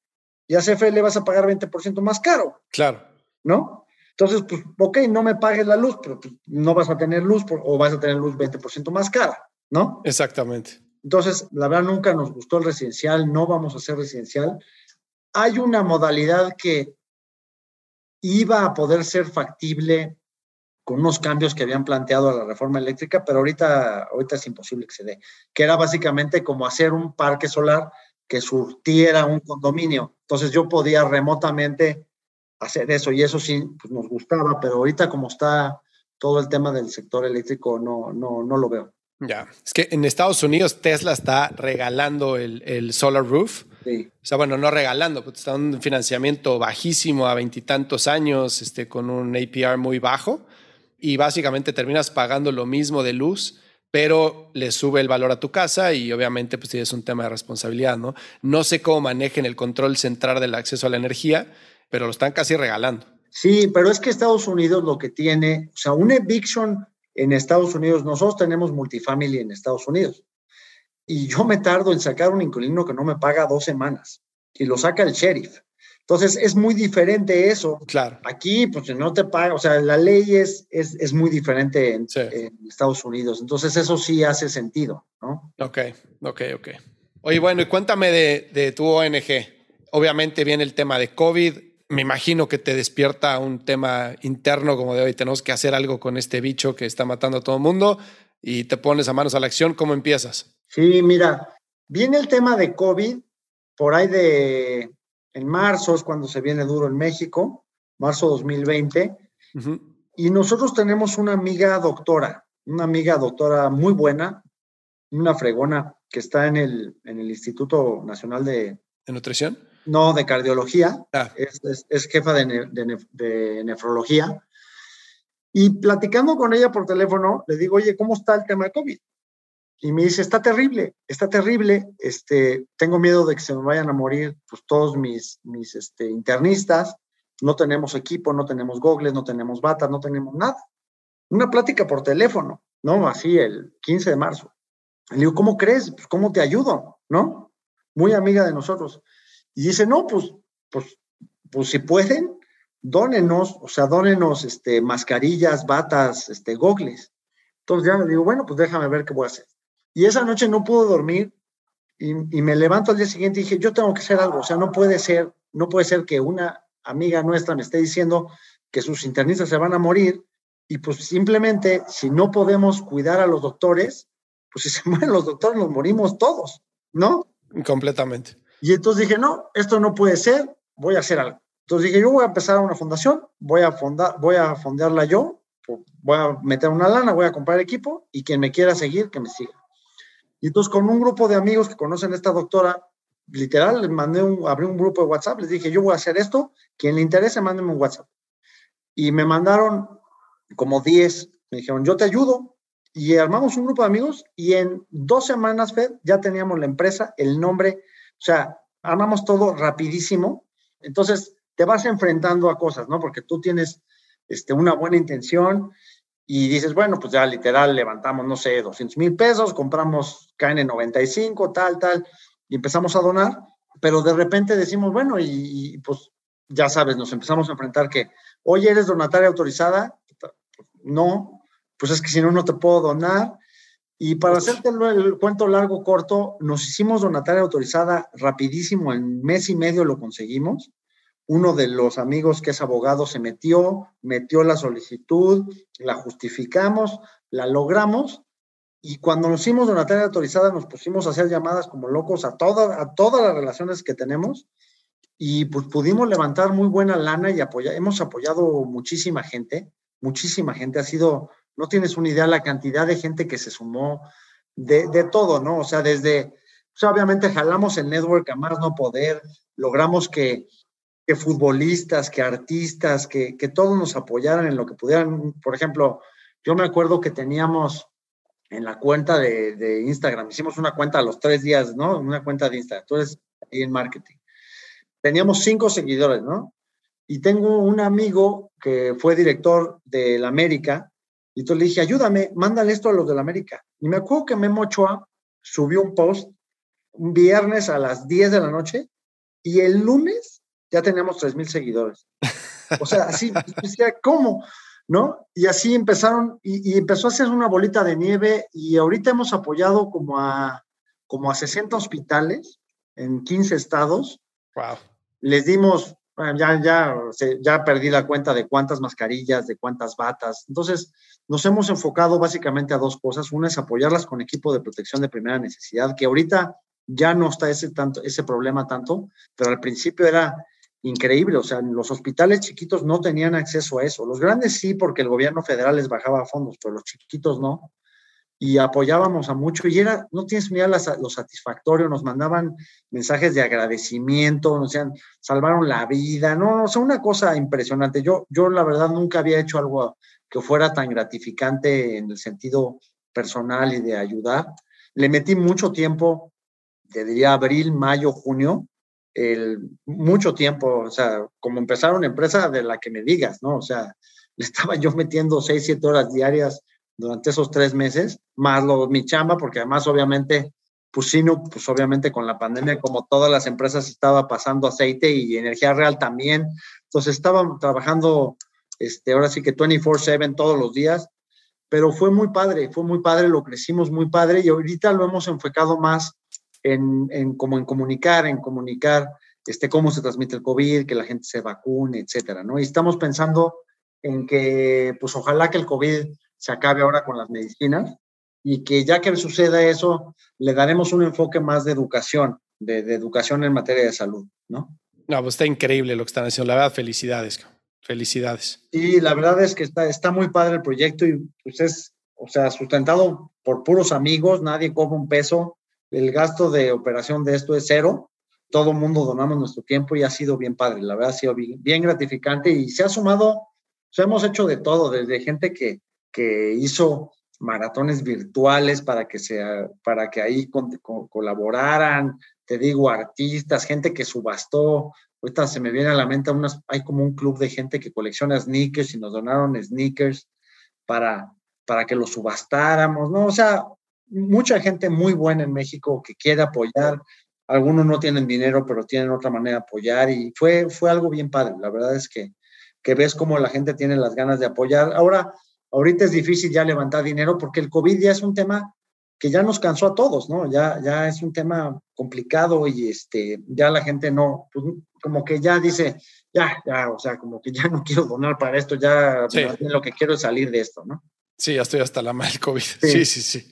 y a CFE le vas a pagar 20% más caro. Claro. ¿No? Entonces, pues, ok, no me pagues la luz, pero pues, no vas a tener luz o vas a tener luz 20% más cara, ¿no? Exactamente. Entonces, la verdad, nunca nos gustó el residencial, no vamos a hacer residencial. Hay una modalidad que iba a poder ser factible con unos cambios que habían planteado a la reforma eléctrica, pero ahorita, ahorita es imposible que se dé, que era básicamente como hacer un parque solar que surtiera un condominio. Entonces yo podía remotamente hacer eso y eso sí pues, nos gustaba, pero ahorita como está todo el tema del sector eléctrico no, no, no lo veo. Ya, es que en Estados Unidos Tesla está regalando el, el solar roof. Sí. O sea, bueno, no regalando, pues está un financiamiento bajísimo a veintitantos años, este, con un APR muy bajo, y básicamente terminas pagando lo mismo de luz pero le sube el valor a tu casa y obviamente pues tienes un tema de responsabilidad, ¿no? No sé cómo manejen el control central del acceso a la energía, pero lo están casi regalando. Sí, pero es que Estados Unidos lo que tiene, o sea, un eviction en Estados Unidos, nosotros tenemos multifamily en Estados Unidos y yo me tardo en sacar un inquilino que no me paga dos semanas y lo saca el sheriff. Entonces es muy diferente eso. Claro. Aquí, pues no te paga, o sea, la ley es, es, muy diferente en, Estados Unidos. Entonces eso sí hace sentido, ¿no? Ok, ok, ok. Oye, bueno, y cuéntame de, de tu ONG. Obviamente viene el tema de COVID. Me imagino que te despierta un tema interno como de hoy. Tenemos que hacer algo con este bicho que está matando a todo el mundo y te pones a manos a la acción. ¿Cómo empiezas? Sí, mira, Viene el tema de COVID, por ahí de, en marzo es cuando se viene duro en México, marzo 2020, y nosotros tenemos una amiga doctora, una amiga doctora muy buena, una fregona que está en el, en el Instituto Nacional de... ¿De Nutrición? No, de Cardiología. Ah. Es, jefa de, de, nefrología. Y platicando con ella por teléfono, le digo, oye, ¿cómo está el tema de COVID? Y me dice, está terrible, está terrible, este, tengo miedo de que se me vayan a morir pues, todos mis, mis este, internistas, no tenemos equipo, no tenemos gogles, no tenemos batas, no tenemos nada. Una plática por teléfono, ¿no? Así el 15 de marzo. Le digo, ¿cómo crees? Pues, ¿cómo te ayudo? ¿No? Muy amiga de nosotros. Y dice, no, pues, pues, pues si pueden, dónenos, o sea, dónenos este, mascarillas, batas, este, gogles. Entonces ya le digo, bueno, pues déjame ver qué voy a hacer. Y esa noche no pude dormir y, y, me levanto al día siguiente y dije, yo tengo que hacer algo, o sea, no puede ser, no puede ser que una amiga nuestra me esté diciendo que sus internistas se van a morir y pues simplemente si no podemos cuidar a los doctores, pues si se mueren los doctores nos morimos todos, ¿no? Completamente. Y entonces dije, no, esto no puede ser, voy a hacer algo. Entonces dije, yo voy a empezar una fundación, voy a, fundar, voy a fondearla yo, voy a meter una lana, voy a comprar equipo y quien me quiera seguir, que me siga. Y entonces con un grupo de amigos que conocen a esta doctora, literal, les mandé un, abrí un grupo de WhatsApp, les dije, yo voy a hacer esto, quien le interese, mándeme un WhatsApp. Y me mandaron como 10, me dijeron, yo te ayudo. Y armamos un grupo de amigos y en dos semanas, Fed, ya teníamos la empresa, el nombre, o sea, armamos todo rapidísimo. Entonces, te vas enfrentando a cosas, ¿no? Porque tú tienes este, una buena intención y dices, bueno, pues ya literal levantamos, no sé, 200 mil pesos, compramos KN95, tal, tal y empezamos a donar, pero de repente decimos, bueno, y, pues ya sabes, nos empezamos a enfrentar que, oye, ¿eres donataria autorizada? No, pues es que si no, no te puedo donar. Y para hacerte el, cuento largo, corto, nos hicimos donataria autorizada rapidísimo, en mes y medio lo conseguimos. Uno de los amigos que es abogado se metió, metió la solicitud, la justificamos, la logramos y cuando nos hicimos donataria autorizada, nos pusimos a hacer llamadas como locos a, todas a todas las relaciones que tenemos y pues pudimos levantar muy buena lana y apoyar. Hemos apoyado muchísima gente, muchísima gente. Ha sido, no tienes una idea la cantidad de gente que se sumó de, de todo, ¿no? O sea, desde, obviamente jalamos el network a más no poder, logramos que, que futbolistas, que artistas, que, que todos nos apoyaran en lo que pudieran. Por ejemplo, yo me acuerdo que teníamos en la cuenta de, Instagram. Hicimos una cuenta a los tres días, ¿no? Una cuenta de Instagram. Entonces, ahí en marketing. Teníamos cinco seguidores, ¿no? Y tengo un amigo que fue director de la América. Y entonces le dije, ayúdame, mándale esto a los de la América. Y me acuerdo que Memo Ochoa subió un post un viernes a las 10 de la noche y el lunes ya teníamos tres mil seguidores. O sea, así, decía, ¿cómo? ¿no? Y así empezaron, y, empezó a ser una bolita de nieve y ahorita hemos apoyado como a, como a 60 hospitales en 15 estados. Wow. Les dimos, ya, ya, ya perdí la cuenta de cuántas mascarillas, de cuántas batas. Entonces, nos hemos enfocado básicamente a dos cosas. Una es apoyarlas con equipo de protección de primera necesidad, que ahorita ya no está ese, tanto, ese problema tanto, pero al principio era increíble. O sea, los hospitales chiquitos no tenían acceso a eso. Los grandes sí, porque el gobierno federal les bajaba fondos, pero los chiquitos no. Y apoyábamos a mucho. Y era, no tienes ni lo satisfactorio, nos mandaban mensajes de agradecimiento, nos decían, salvaron la vida. No, o sea, una cosa impresionante. Yo, yo la verdad nunca había hecho algo que fuera tan gratificante en el sentido personal y de ayudar. Le metí mucho tiempo, te diría abril, mayo, junio, el, mucho tiempo, o sea, como empezar una empresa de la que me digas, ¿no? O sea, le estaba yo metiendo seis, siete horas diarias durante esos tres meses, más lo, mi chamba, porque además obviamente, pues sí, pues obviamente con la pandemia, como todas las empresas, estaba pasando aceite y energía real también. Entonces estaba trabajando, este, ahora sí que 24/7 todos los días, pero fue muy padre, fue muy padre, lo crecimos muy padre y ahorita lo hemos enfocado más en, en, como en comunicar, en comunicar este, cómo se transmite el COVID, que la gente se vacune, etcétera, ¿no? Y estamos pensando en que, pues ojalá que el COVID se acabe ahora con las medicinas y que ya que suceda eso, le daremos un enfoque más de educación, de, educación en materia de salud, ¿no? No, pues está increíble lo que están haciendo. La verdad, felicidades. Felicidades. Sí, la verdad es que está, está muy padre el proyecto y pues es, o sea, sustentado por puros amigos, nadie cobra un peso. El gasto de operación de esto es cero. Todo mundo donamos nuestro tiempo y ha sido bien padre. La verdad ha sido bien, bien gratificante y se ha sumado, o sea, hemos hecho de todo, desde gente que, que hizo maratones virtuales para que, sea, para que ahí colaboraran, te digo, artistas, gente que subastó. Ahorita se me viene a la mente, unas, hay como un club de gente que colecciona sneakers y nos donaron sneakers para, para que los subastáramos, ¿no? O sea, mucha gente muy buena en México que quiere apoyar. Algunos no tienen dinero, pero tienen otra manera de apoyar y fue, fue algo bien padre. La verdad es que, que ves cómo la gente tiene las ganas de apoyar. Ahora, Ahorita es difícil ya levantar dinero porque el COVID ya es un tema que ya nos cansó a todos, ¿no? Ya, ya es un tema complicado y este, ya la gente no, pues, como que ya dice, ya, ya, o sea, como que ya no quiero donar para esto, ya lo que quiero es salir de esto, ¿no? Sí, ya estoy hasta la mal COVID. Sí sí, sí, sí,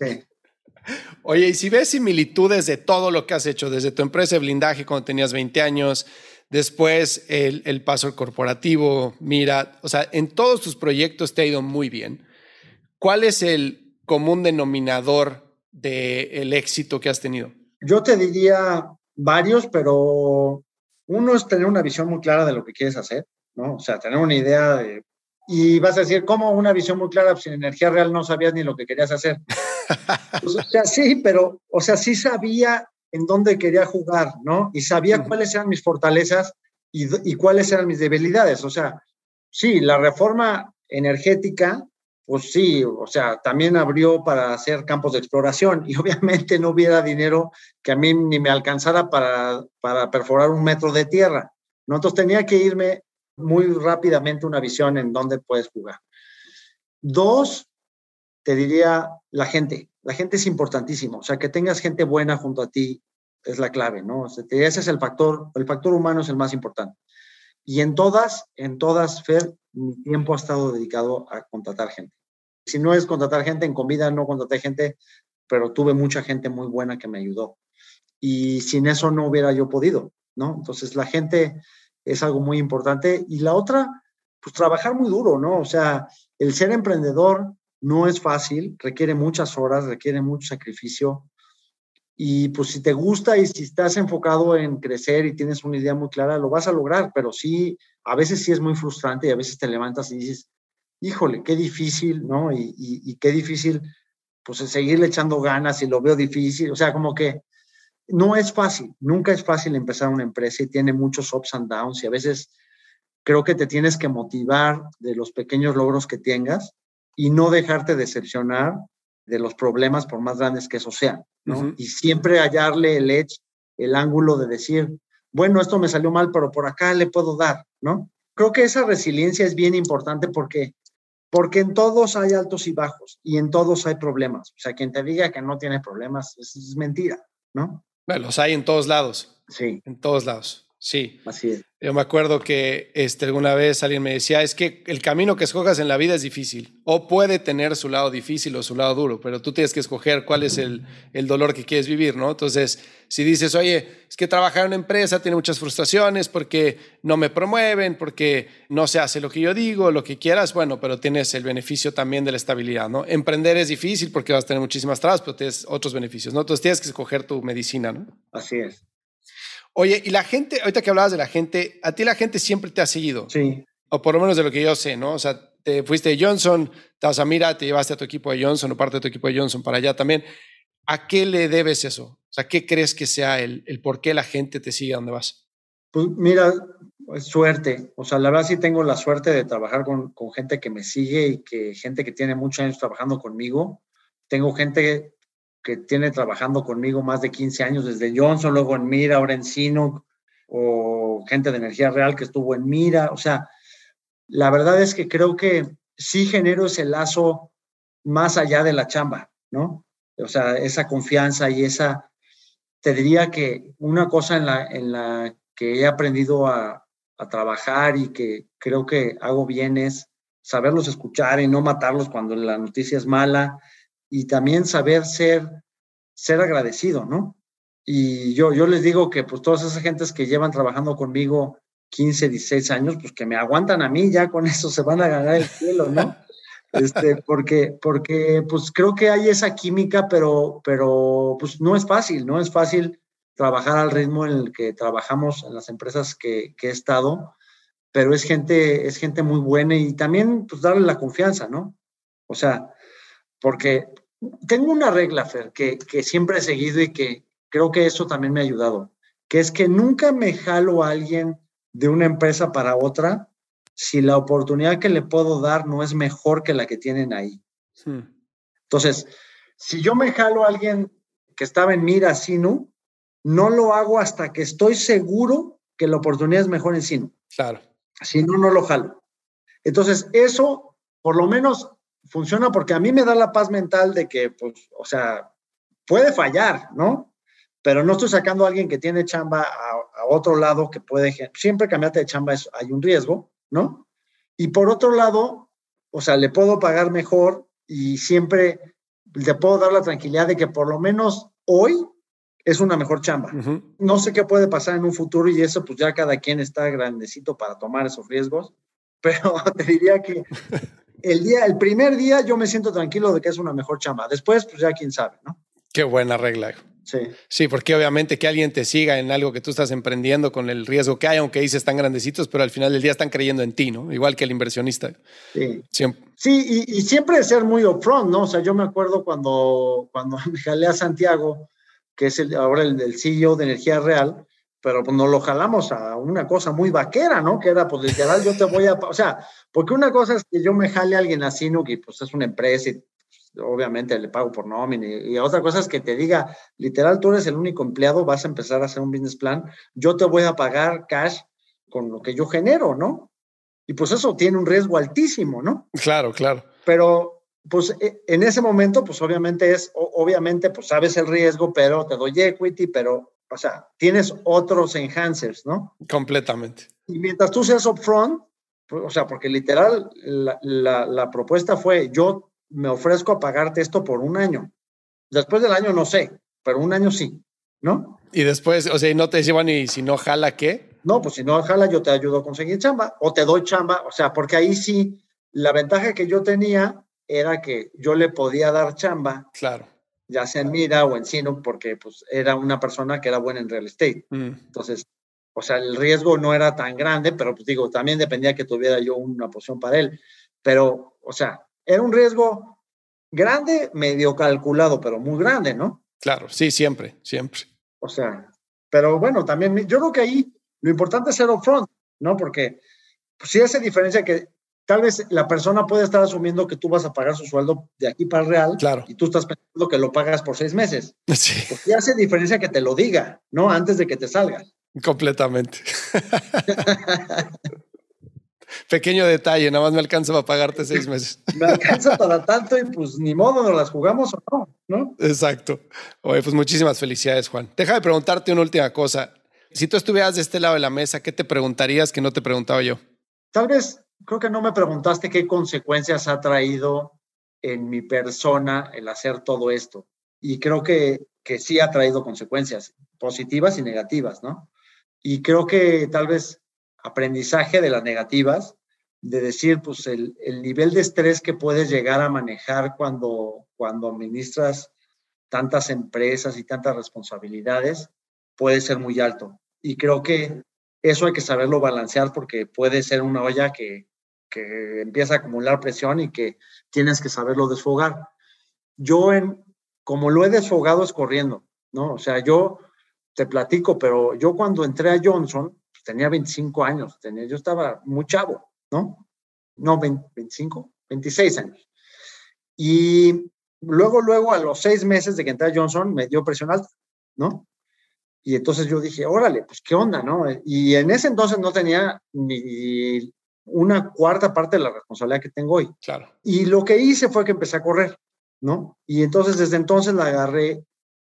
Oye, y si ves similitudes de todo lo que has hecho, desde tu empresa de blindaje cuando tenías 20 años, Después el, paso al corporativo, mira, o sea, en todos tus proyectos te ha ido muy bien. ¿Cuál es el común denominador del éxito que has tenido? Yo te diría varios, pero uno es tener una visión muy clara de lo que quieres hacer, ¿no? O sea, tener una idea de... Y vas a decir, ¿cómo una visión muy clara? Sin energía real no sabías ni lo que querías hacer. Pues, o sea, sí, pero, o sea, sí sabía en dónde quería jugar, ¿no? Y sabía cuáles eran mis fortalezas y, cuáles eran mis debilidades. O sea, sí, la reforma energética, pues sí, o sea, también abrió para hacer campos de exploración y obviamente no hubiera dinero que a mí ni me alcanzara para, para perforar un metro de tierra. ¿no? Entonces tenía que irme muy rápidamente una visión en dónde puedes jugar. Dos, te diría la gente. La gente es importantísimo. O sea, que tengas gente buena junto a ti es la clave, ¿no? ese es el factor, el factor humano es el más importante. Y en todas, en todas, Fer, mi tiempo ha estado dedicado a contratar gente. Si no es contratar gente, en comida no contraté gente, pero tuve mucha gente muy buena que me ayudó. Y sin eso no hubiera yo podido, ¿no? Entonces la gente es algo muy importante. Y la otra, pues trabajar muy duro, ¿no? O sea, el ser emprendedor no es fácil, requiere muchas horas, requiere mucho sacrificio. Y pues si te gusta y si estás enfocado en crecer y tienes una idea muy clara, lo vas a lograr, pero sí, a veces sí es muy frustrante y a veces te levantas y dices, híjole, qué difícil, ¿no? Y, y, qué difícil, pues seguirle echando ganas y lo veo difícil, o sea, como que no es fácil, nunca es fácil empezar una empresa y tiene muchos ups and downs y a veces creo que te tienes que motivar de los pequeños logros que tengas y no dejarte decepcionar de los problemas por más grandes que eso sean, ¿no? Y siempre hallarle el edge, el ángulo de decir, bueno, esto me salió mal, pero por acá le puedo dar, ¿no? Creo que esa resiliencia es bien importante porque porque en todos hay altos y bajos y en todos hay problemas. O sea, quien te diga que no tiene problemas es, es mentira, ¿no? Bueno, los hay en todos lados. Sí. En todos lados. Sí. Así es. Yo me acuerdo que este, alguna vez alguien me decía, es que el camino que escojas en la vida es difícil, o puede tener su lado difícil o su lado duro, pero tú tienes que escoger cuál es el, el dolor que quieres vivir, ¿no? Entonces, si dices, oye, es que trabajar en una empresa tiene muchas frustraciones porque no me promueven, porque no se hace lo que yo digo, lo que quieras, bueno, pero tienes el beneficio también de la estabilidad, ¿no? Emprender es difícil porque vas a tener muchísimas trabas, pero tienes otros beneficios, ¿no? Entonces tienes que escoger tu medicina, ¿no? Así es. Oye, y la gente, ahorita que hablabas de la gente, a ti la gente siempre te ha seguido. Sí. O por lo menos de lo que yo sé, ¿no? O sea, te fuiste de Johnson, te vas a Mira, te llevaste a tu equipo de Johnson o parte de tu equipo de Johnson para allá también. ¿A qué le debes eso? O sea, ¿qué crees que sea el, el por qué la gente te sigue a donde vas? Pues mira, suerte. O sea, la verdad sí tengo la suerte de trabajar con, con gente que me sigue y que gente que tiene muchos años trabajando conmigo. Tengo gente que tiene trabajando conmigo más de 15 años, desde Johnson, luego en Mira, ahora en Sino, o gente de energía real que estuvo en Mira. O sea, la verdad es que creo que sí genero ese lazo más allá de la chamba, ¿no? O sea, esa confianza y esa, te diría que una cosa en la, en la que he aprendido a trabajar y que creo que hago bien es saberlos escuchar y no matarlos cuando la noticia es mala y también saber ser, ser agradecido, ¿no? Y yo, yo les digo que pues todas esas gentes que llevan trabajando conmigo 15, 16 años, pues que me aguantan a mí, ya con eso se van a ganar el cielo, ¿no? Este, porque, porque pues creo que hay esa química, pero, pero pues no es fácil, no es fácil trabajar al ritmo en el que trabajamos en las empresas que, he estado, pero es gente, es gente muy buena y también pues darle la confianza, ¿no? O sea, porque tengo una regla, Fer, que, que siempre he seguido y que creo que eso también me ha ayudado, que es que nunca me jalo a alguien de una empresa para otra si la oportunidad que le puedo dar no es mejor que la que tienen ahí. Entonces, si yo me jalo a alguien que estaba en Mira Sinu, no lo hago hasta que estoy seguro que la oportunidad es mejor en Sinu. Claro. Si no, no lo jalo. Entonces, eso por lo menos funciona porque a mí me da la paz mental de que, pues, o sea, puede fallar, ¿no? Pero no estoy sacando a alguien que tiene chamba a, a otro lado que puede, siempre cambiarte de chamba es, hay un riesgo, ¿no? Y por otro lado, o sea, le puedo pagar mejor y siempre le puedo dar la tranquilidad de que por lo menos hoy es una mejor chamba. No sé qué puede pasar en un futuro y eso pues ya cada quien está grandecito para tomar esos riesgos, pero te diría que el día, el primer día yo me siento tranquilo de que es una mejor chamba. Después pues ya quién sabe, ¿no? Qué buena regla. Sí. Sí, porque obviamente que alguien te siga en algo que tú estás emprendiendo con el riesgo que hay, aunque dices tan grandecitos, pero al final del día están creyendo en ti, ¿no? Igual que el inversionista. Sí, sí y, y, siempre ser muy upfront, ¿no? O sea, yo me acuerdo cuando, cuando me jalé a Santiago, que es el, ahora el del CEO de Energía Real, pero pues nos lo jalamos a una cosa muy vaquera, ¿no? Que era, pues literal, yo te voy a, o sea, porque una cosa es que yo me jale a alguien así, ¿no? Que pues es una empresa y obviamente le pago por nómina y, otra cosa es que te diga, literal, tú eres el único empleado, vas a empezar a hacer un business plan, yo te voy a pagar cash con lo que yo genero, ¿no? Y pues eso tiene un riesgo altísimo, ¿no? Claro, claro. Pero pues e, en ese momento, pues obviamente es, obviamente, pues sabes el riesgo, pero te doy equity, pero, o sea, tienes otros enhancers, ¿no? Completamente. Y mientras tú seas upfront, pues, o sea, porque literal, la, la, la propuesta fue, yo me ofrezco a pagarte esto por un año. Después del año no sé, pero un año sí, ¿no? Y después, o sea, no te llevan y si no jala, ¿qué? No, pues si no jala, yo te ayudo a conseguir chamba o te doy chamba, o sea, porque ahí sí, la ventaja que yo tenía era que yo le podía dar chamba. Claro. Ya sea en Mira o en Sino, porque pues era una persona que era buena en real estate. Mm. Entonces, o sea, el riesgo no era tan grande, pero pues digo, también dependía que tuviera yo una posición para él. Pero, o sea, era un riesgo grande, medio calculado, pero muy grande, ¿no? Claro, sí, siempre, siempre. O sea, pero bueno, también yo creo que ahí lo importante es ser upfront, ¿no? Porque pues, sí hace diferencia que tal vez la persona puede estar asumiendo que tú vas a pagar su sueldo de aquí para el real claro. y tú estás pensando que lo pagas por seis meses. Sí. Pues sí hace diferencia que te lo diga, ¿no? Antes de que te salgas. Completamente. Pequeño detalle, nada más me alcanza para pagarte seis meses. me alcanza para tanto y pues ni modo, nos las jugamos o no, ¿no? Exacto. Oye, pues muchísimas felicidades, Juan. Déjame preguntarte una última cosa. Si tú estuvieras de este lado de la mesa, ¿qué te preguntarías que no te preguntaba yo? Tal vez, creo que no me preguntaste qué consecuencias ha traído en mi persona el hacer todo esto. Y creo que, que sí ha traído consecuencias positivas y negativas, ¿no? Y creo que tal vez aprendizaje de las negativas, de decir, pues el, el, nivel de estrés que puedes llegar a manejar cuando, cuando administras tantas empresas y tantas responsabilidades puede ser muy alto. Y creo que eso hay que saberlo balancear porque puede ser una olla que, que empieza a acumular presión y que tienes que saberlo desfogar. Yo, en, como lo he desfogado, es corriendo, ¿no? O sea, yo te platico, pero yo cuando entré a Johnson, tenía 25 años, tenía, yo estaba muy chavo, ¿no? No, 20, 25, 26 años. Y luego, luego, a los seis meses de que entré a Johnson, me dio presión alta, ¿no? Y entonces yo dije, órale, pues qué onda, ¿no? Y en ese entonces no tenía ni una cuarta parte de la responsabilidad que tengo hoy. Claro. Y lo que hice fue que empecé a correr, ¿no? Y entonces desde entonces la agarré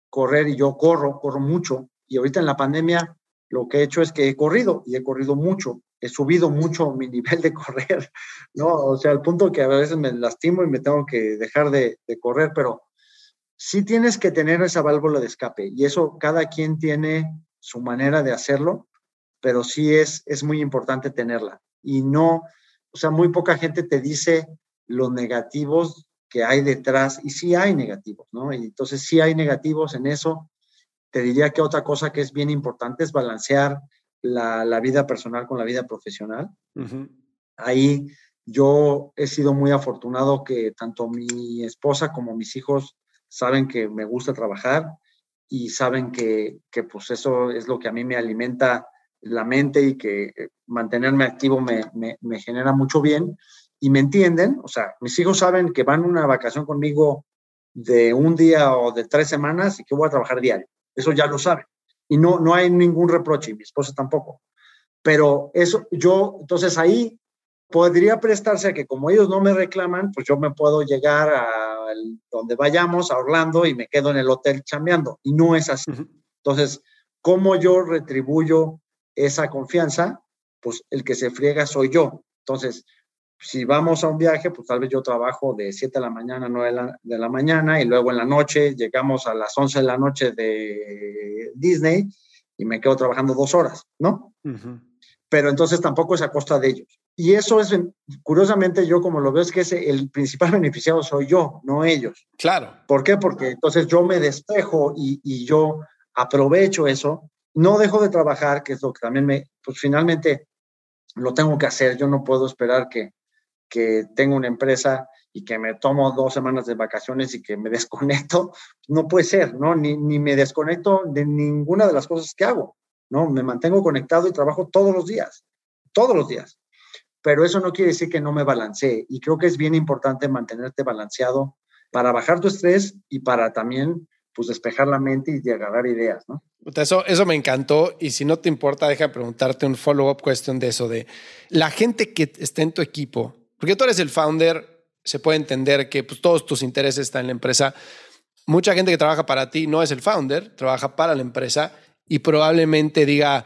correr y yo corro, corro mucho. Y ahorita en la pandemia lo que he hecho es que he corrido y he corrido mucho, he subido mucho mi nivel de correr, ¿no? O sea, al punto que a veces me lastimo y me tengo que dejar de, de correr, pero sí tienes que tener esa válvula de escape y eso cada quien tiene su manera de hacerlo, pero sí es, es muy importante tenerla. Y no, o sea, muy poca gente te dice los negativos que hay detrás y sí hay negativos, ¿no? Y entonces sí hay negativos en eso. Te diría que otra cosa que es bien importante es balancear la, vida personal con la vida profesional. Ahí yo he sido muy afortunado que tanto mi esposa como mis hijos saben que me gusta trabajar y saben que, que pues eso es lo que a mí me alimenta la mente y que eh, mantenerme activo me, me, me, genera mucho bien. Y me entienden, o sea, mis hijos saben que van una vacación conmigo de un día o de tres semanas y que voy a trabajar diario, eso ya lo saben. Y no, no hay ningún reproche y mi esposa tampoco, pero eso yo, entonces ahí podría prestarse a que como ellos no me reclaman, pues yo me puedo llegar a donde vayamos, a Orlando, y me quedo en el hotel chambeando. Y no es así. Entonces, ¿cómo yo retribuyo esa confianza? Pues el que se friega soy yo. Entonces, si vamos a un viaje, pues tal vez yo trabajo de 7 de la mañana a 9 de la, mañana y luego en la noche llegamos a las 11 de la noche de Disney y me quedo trabajando dos horas, ¿no? Pero entonces tampoco es a costa de ellos. Y eso es, curiosamente, yo como lo veo, es que ese, el principal beneficiado soy yo, no ellos. Claro. ¿Por qué? Porque entonces yo me despejo y, y yo aprovecho eso, no dejo de trabajar, que es lo que también me, pues finalmente lo tengo que hacer. Yo no puedo esperar que, que tenga una empresa y que me tomo dos semanas de vacaciones y que me desconecto. No puede ser, ¿no? Ni, ni me desconecto de ninguna de las cosas que hago, ¿no? Me mantengo conectado y trabajo todos los días, todos los días pero eso no quiere decir que no me balancee. Y creo que es bien importante mantenerte balanceado para bajar tu estrés y para también pues despejar la mente y agarrar ideas, ¿no? Eso, eso me encantó y si no te importa, deja preguntarte un follow-up cuestión de eso, de la gente que está en tu equipo, porque tú eres el founder, se puede entender que pues, todos tus intereses están en la empresa. Mucha gente que trabaja para ti no es el founder, trabaja para la empresa y probablemente diga,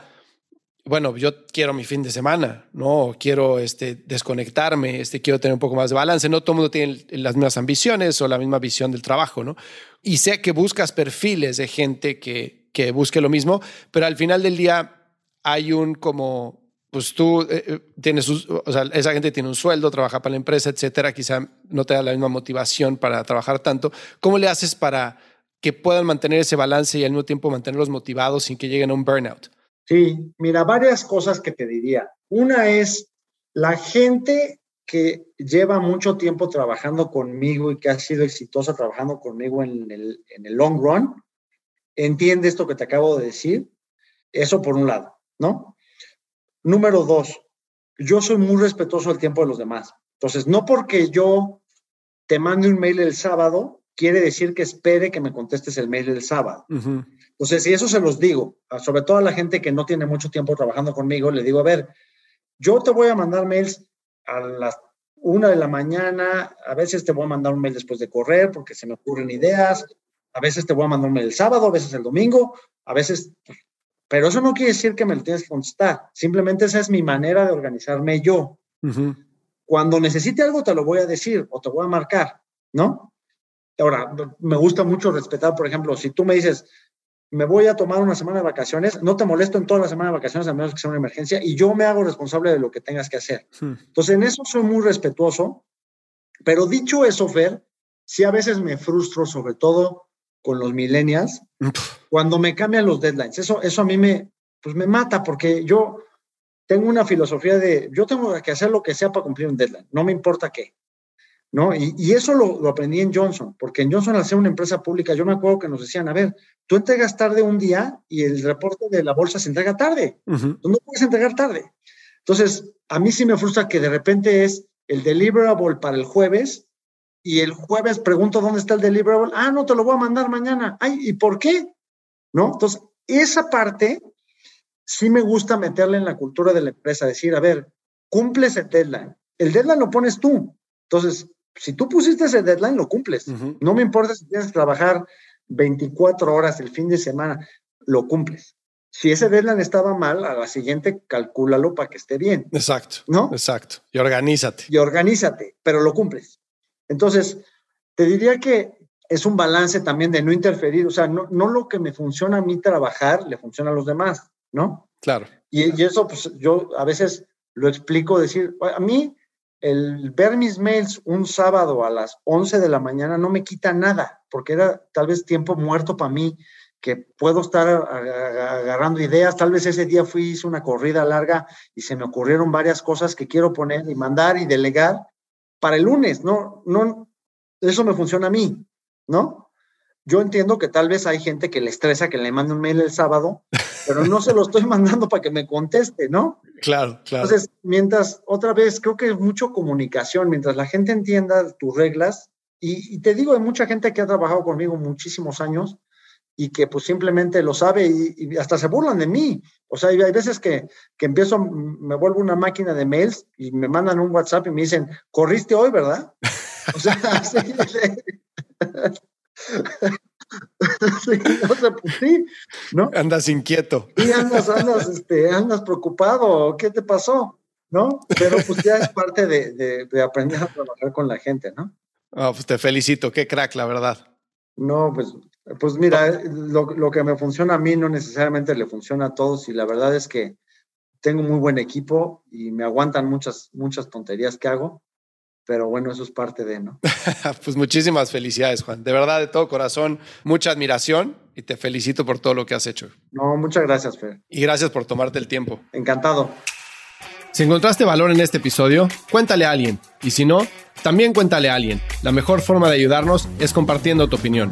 bueno, yo quiero mi fin de semana, ¿no? Quiero este, desconectarme, este, quiero tener un poco más de balance. No todo el mundo tiene las mismas ambiciones o la misma visión del trabajo, ¿no? Y sé que buscas perfiles de gente que, que busque lo mismo, pero al final del día hay un como, pues tú eh, eh, tienes, o sea, esa gente tiene un sueldo, trabaja para la empresa, etcétera, quizá no te da la misma motivación para trabajar tanto. ¿Cómo le haces para que puedan mantener ese balance y al mismo tiempo mantenerlos motivados sin que lleguen a un burnout? Sí, mira, varias cosas que te diría. Una es la gente que lleva mucho tiempo trabajando conmigo y que ha sido exitosa trabajando conmigo en el, en el long run, entiende esto que te acabo de decir. Eso por un lado, ¿no? Número dos, yo soy muy respetuoso del tiempo de los demás. Entonces, no porque yo te mande un mail el sábado, quiere decir que espere que me contestes el mail el sábado. Entonces, si eso se los digo, sobre todo a la gente que no tiene mucho tiempo trabajando conmigo, le digo, a ver, yo te voy a mandar mails a las una de la mañana, a veces te voy a mandar un mail después de correr porque se me ocurren ideas, a veces te voy a mandar un mail el sábado, a veces el domingo, a veces, pero eso no quiere decir que me lo tienes que contestar, simplemente esa es mi manera de organizarme yo. Cuando necesite algo te lo voy a decir o te voy a marcar, ¿no? Ahora, me gusta mucho respetar, por ejemplo, si tú me dices, me voy a tomar una semana de vacaciones, no te molesto en toda la semana de vacaciones a menos que sea una emergencia y yo me hago responsable de lo que tengas que hacer. Hmm. Entonces, en eso soy muy respetuoso, pero dicho eso, Fer, sí a veces me frustro, sobre todo con los millennials, cuando me cambian los deadlines. Eso, eso a mí me, pues me mata porque yo tengo una filosofía de, yo tengo que hacer lo que sea para cumplir un deadline, no me importa qué. ¿no? Y, eso lo, aprendí en Johnson, porque en Johnson, al ser una empresa pública, yo me acuerdo que nos decían, a ver, tú entregas tarde un día y el reporte de la bolsa se entrega tarde. Tú no puedes entregar tarde. Entonces, a mí sí me frustra que de repente es el deliverable para el jueves y el jueves pregunto dónde está el deliverable. Ah, no, te lo voy a mandar mañana. Ay, ¿y por qué? ¿No? Entonces, esa parte sí me gusta meterle en la cultura de la empresa, decir, a ver, cumple ese deadline. El deadline lo pones tú. Entonces, si tú pusiste ese deadline, lo cumples. No me importa si tienes que trabajar 24 horas el fin de semana, lo cumples. Si ese deadline estaba mal, a la siguiente calcúlalo para que esté bien. Exacto. ¿No? Exacto. Y organízate. Y organízate, pero lo cumples. Entonces, te diría que es un balance también de no interferir, o sea, no, no lo que me funciona a mí trabajar le funciona a los demás, ¿no? Claro. Y, y eso, pues yo a veces lo explico, decir, a mí el ver mis mails un sábado a las 11 de la mañana no me quita nada, porque era tal vez tiempo muerto para mí, que puedo estar agarrando ideas. Tal vez ese día fui, hice una corrida larga y se me ocurrieron varias cosas que quiero poner y mandar y delegar para el lunes. No, no, eso me funciona a mí, ¿no? Yo entiendo que tal vez hay gente que le estresa que le mande un mail el sábado, pero no se lo estoy mandando para que me conteste, ¿no? Claro, claro. Entonces, mientras, otra vez, creo que es mucho comunicación, mientras la gente entienda tus reglas, y, te digo, hay mucha gente que ha trabajado conmigo muchísimos años y que pues simplemente lo sabe y, hasta se burlan de mí. O sea, hay, veces que, que empiezo, me vuelvo una máquina de mails y me mandan un WhatsApp y me dicen, corriste hoy, ¿verdad? O sea, sí, sí, ¿no? Andas inquieto. Sí, andas, andas, este, andas preocupado, ¿qué te pasó? ¿No? Pero pues ya es parte de, de, aprender a trabajar con la gente, ¿no? Oh, pues te felicito, qué crack, la verdad. No, pues, pues mira, lo, lo, que me funciona a mí no necesariamente le funciona a todos y la verdad es que tengo muy buen equipo y me aguantan muchas, muchas tonterías que hago pero bueno, eso es parte de, ¿no? pues muchísimas felicidades, Juan. De verdad, de todo corazón, mucha admiración y te felicito por todo lo que has hecho. No, muchas gracias, Fer. Y gracias por tomarte el tiempo. Encantado. Si encontraste valor en este episodio, cuéntale a alguien. Y si no, también cuéntale a alguien. La mejor forma de ayudarnos es compartiendo tu opinión.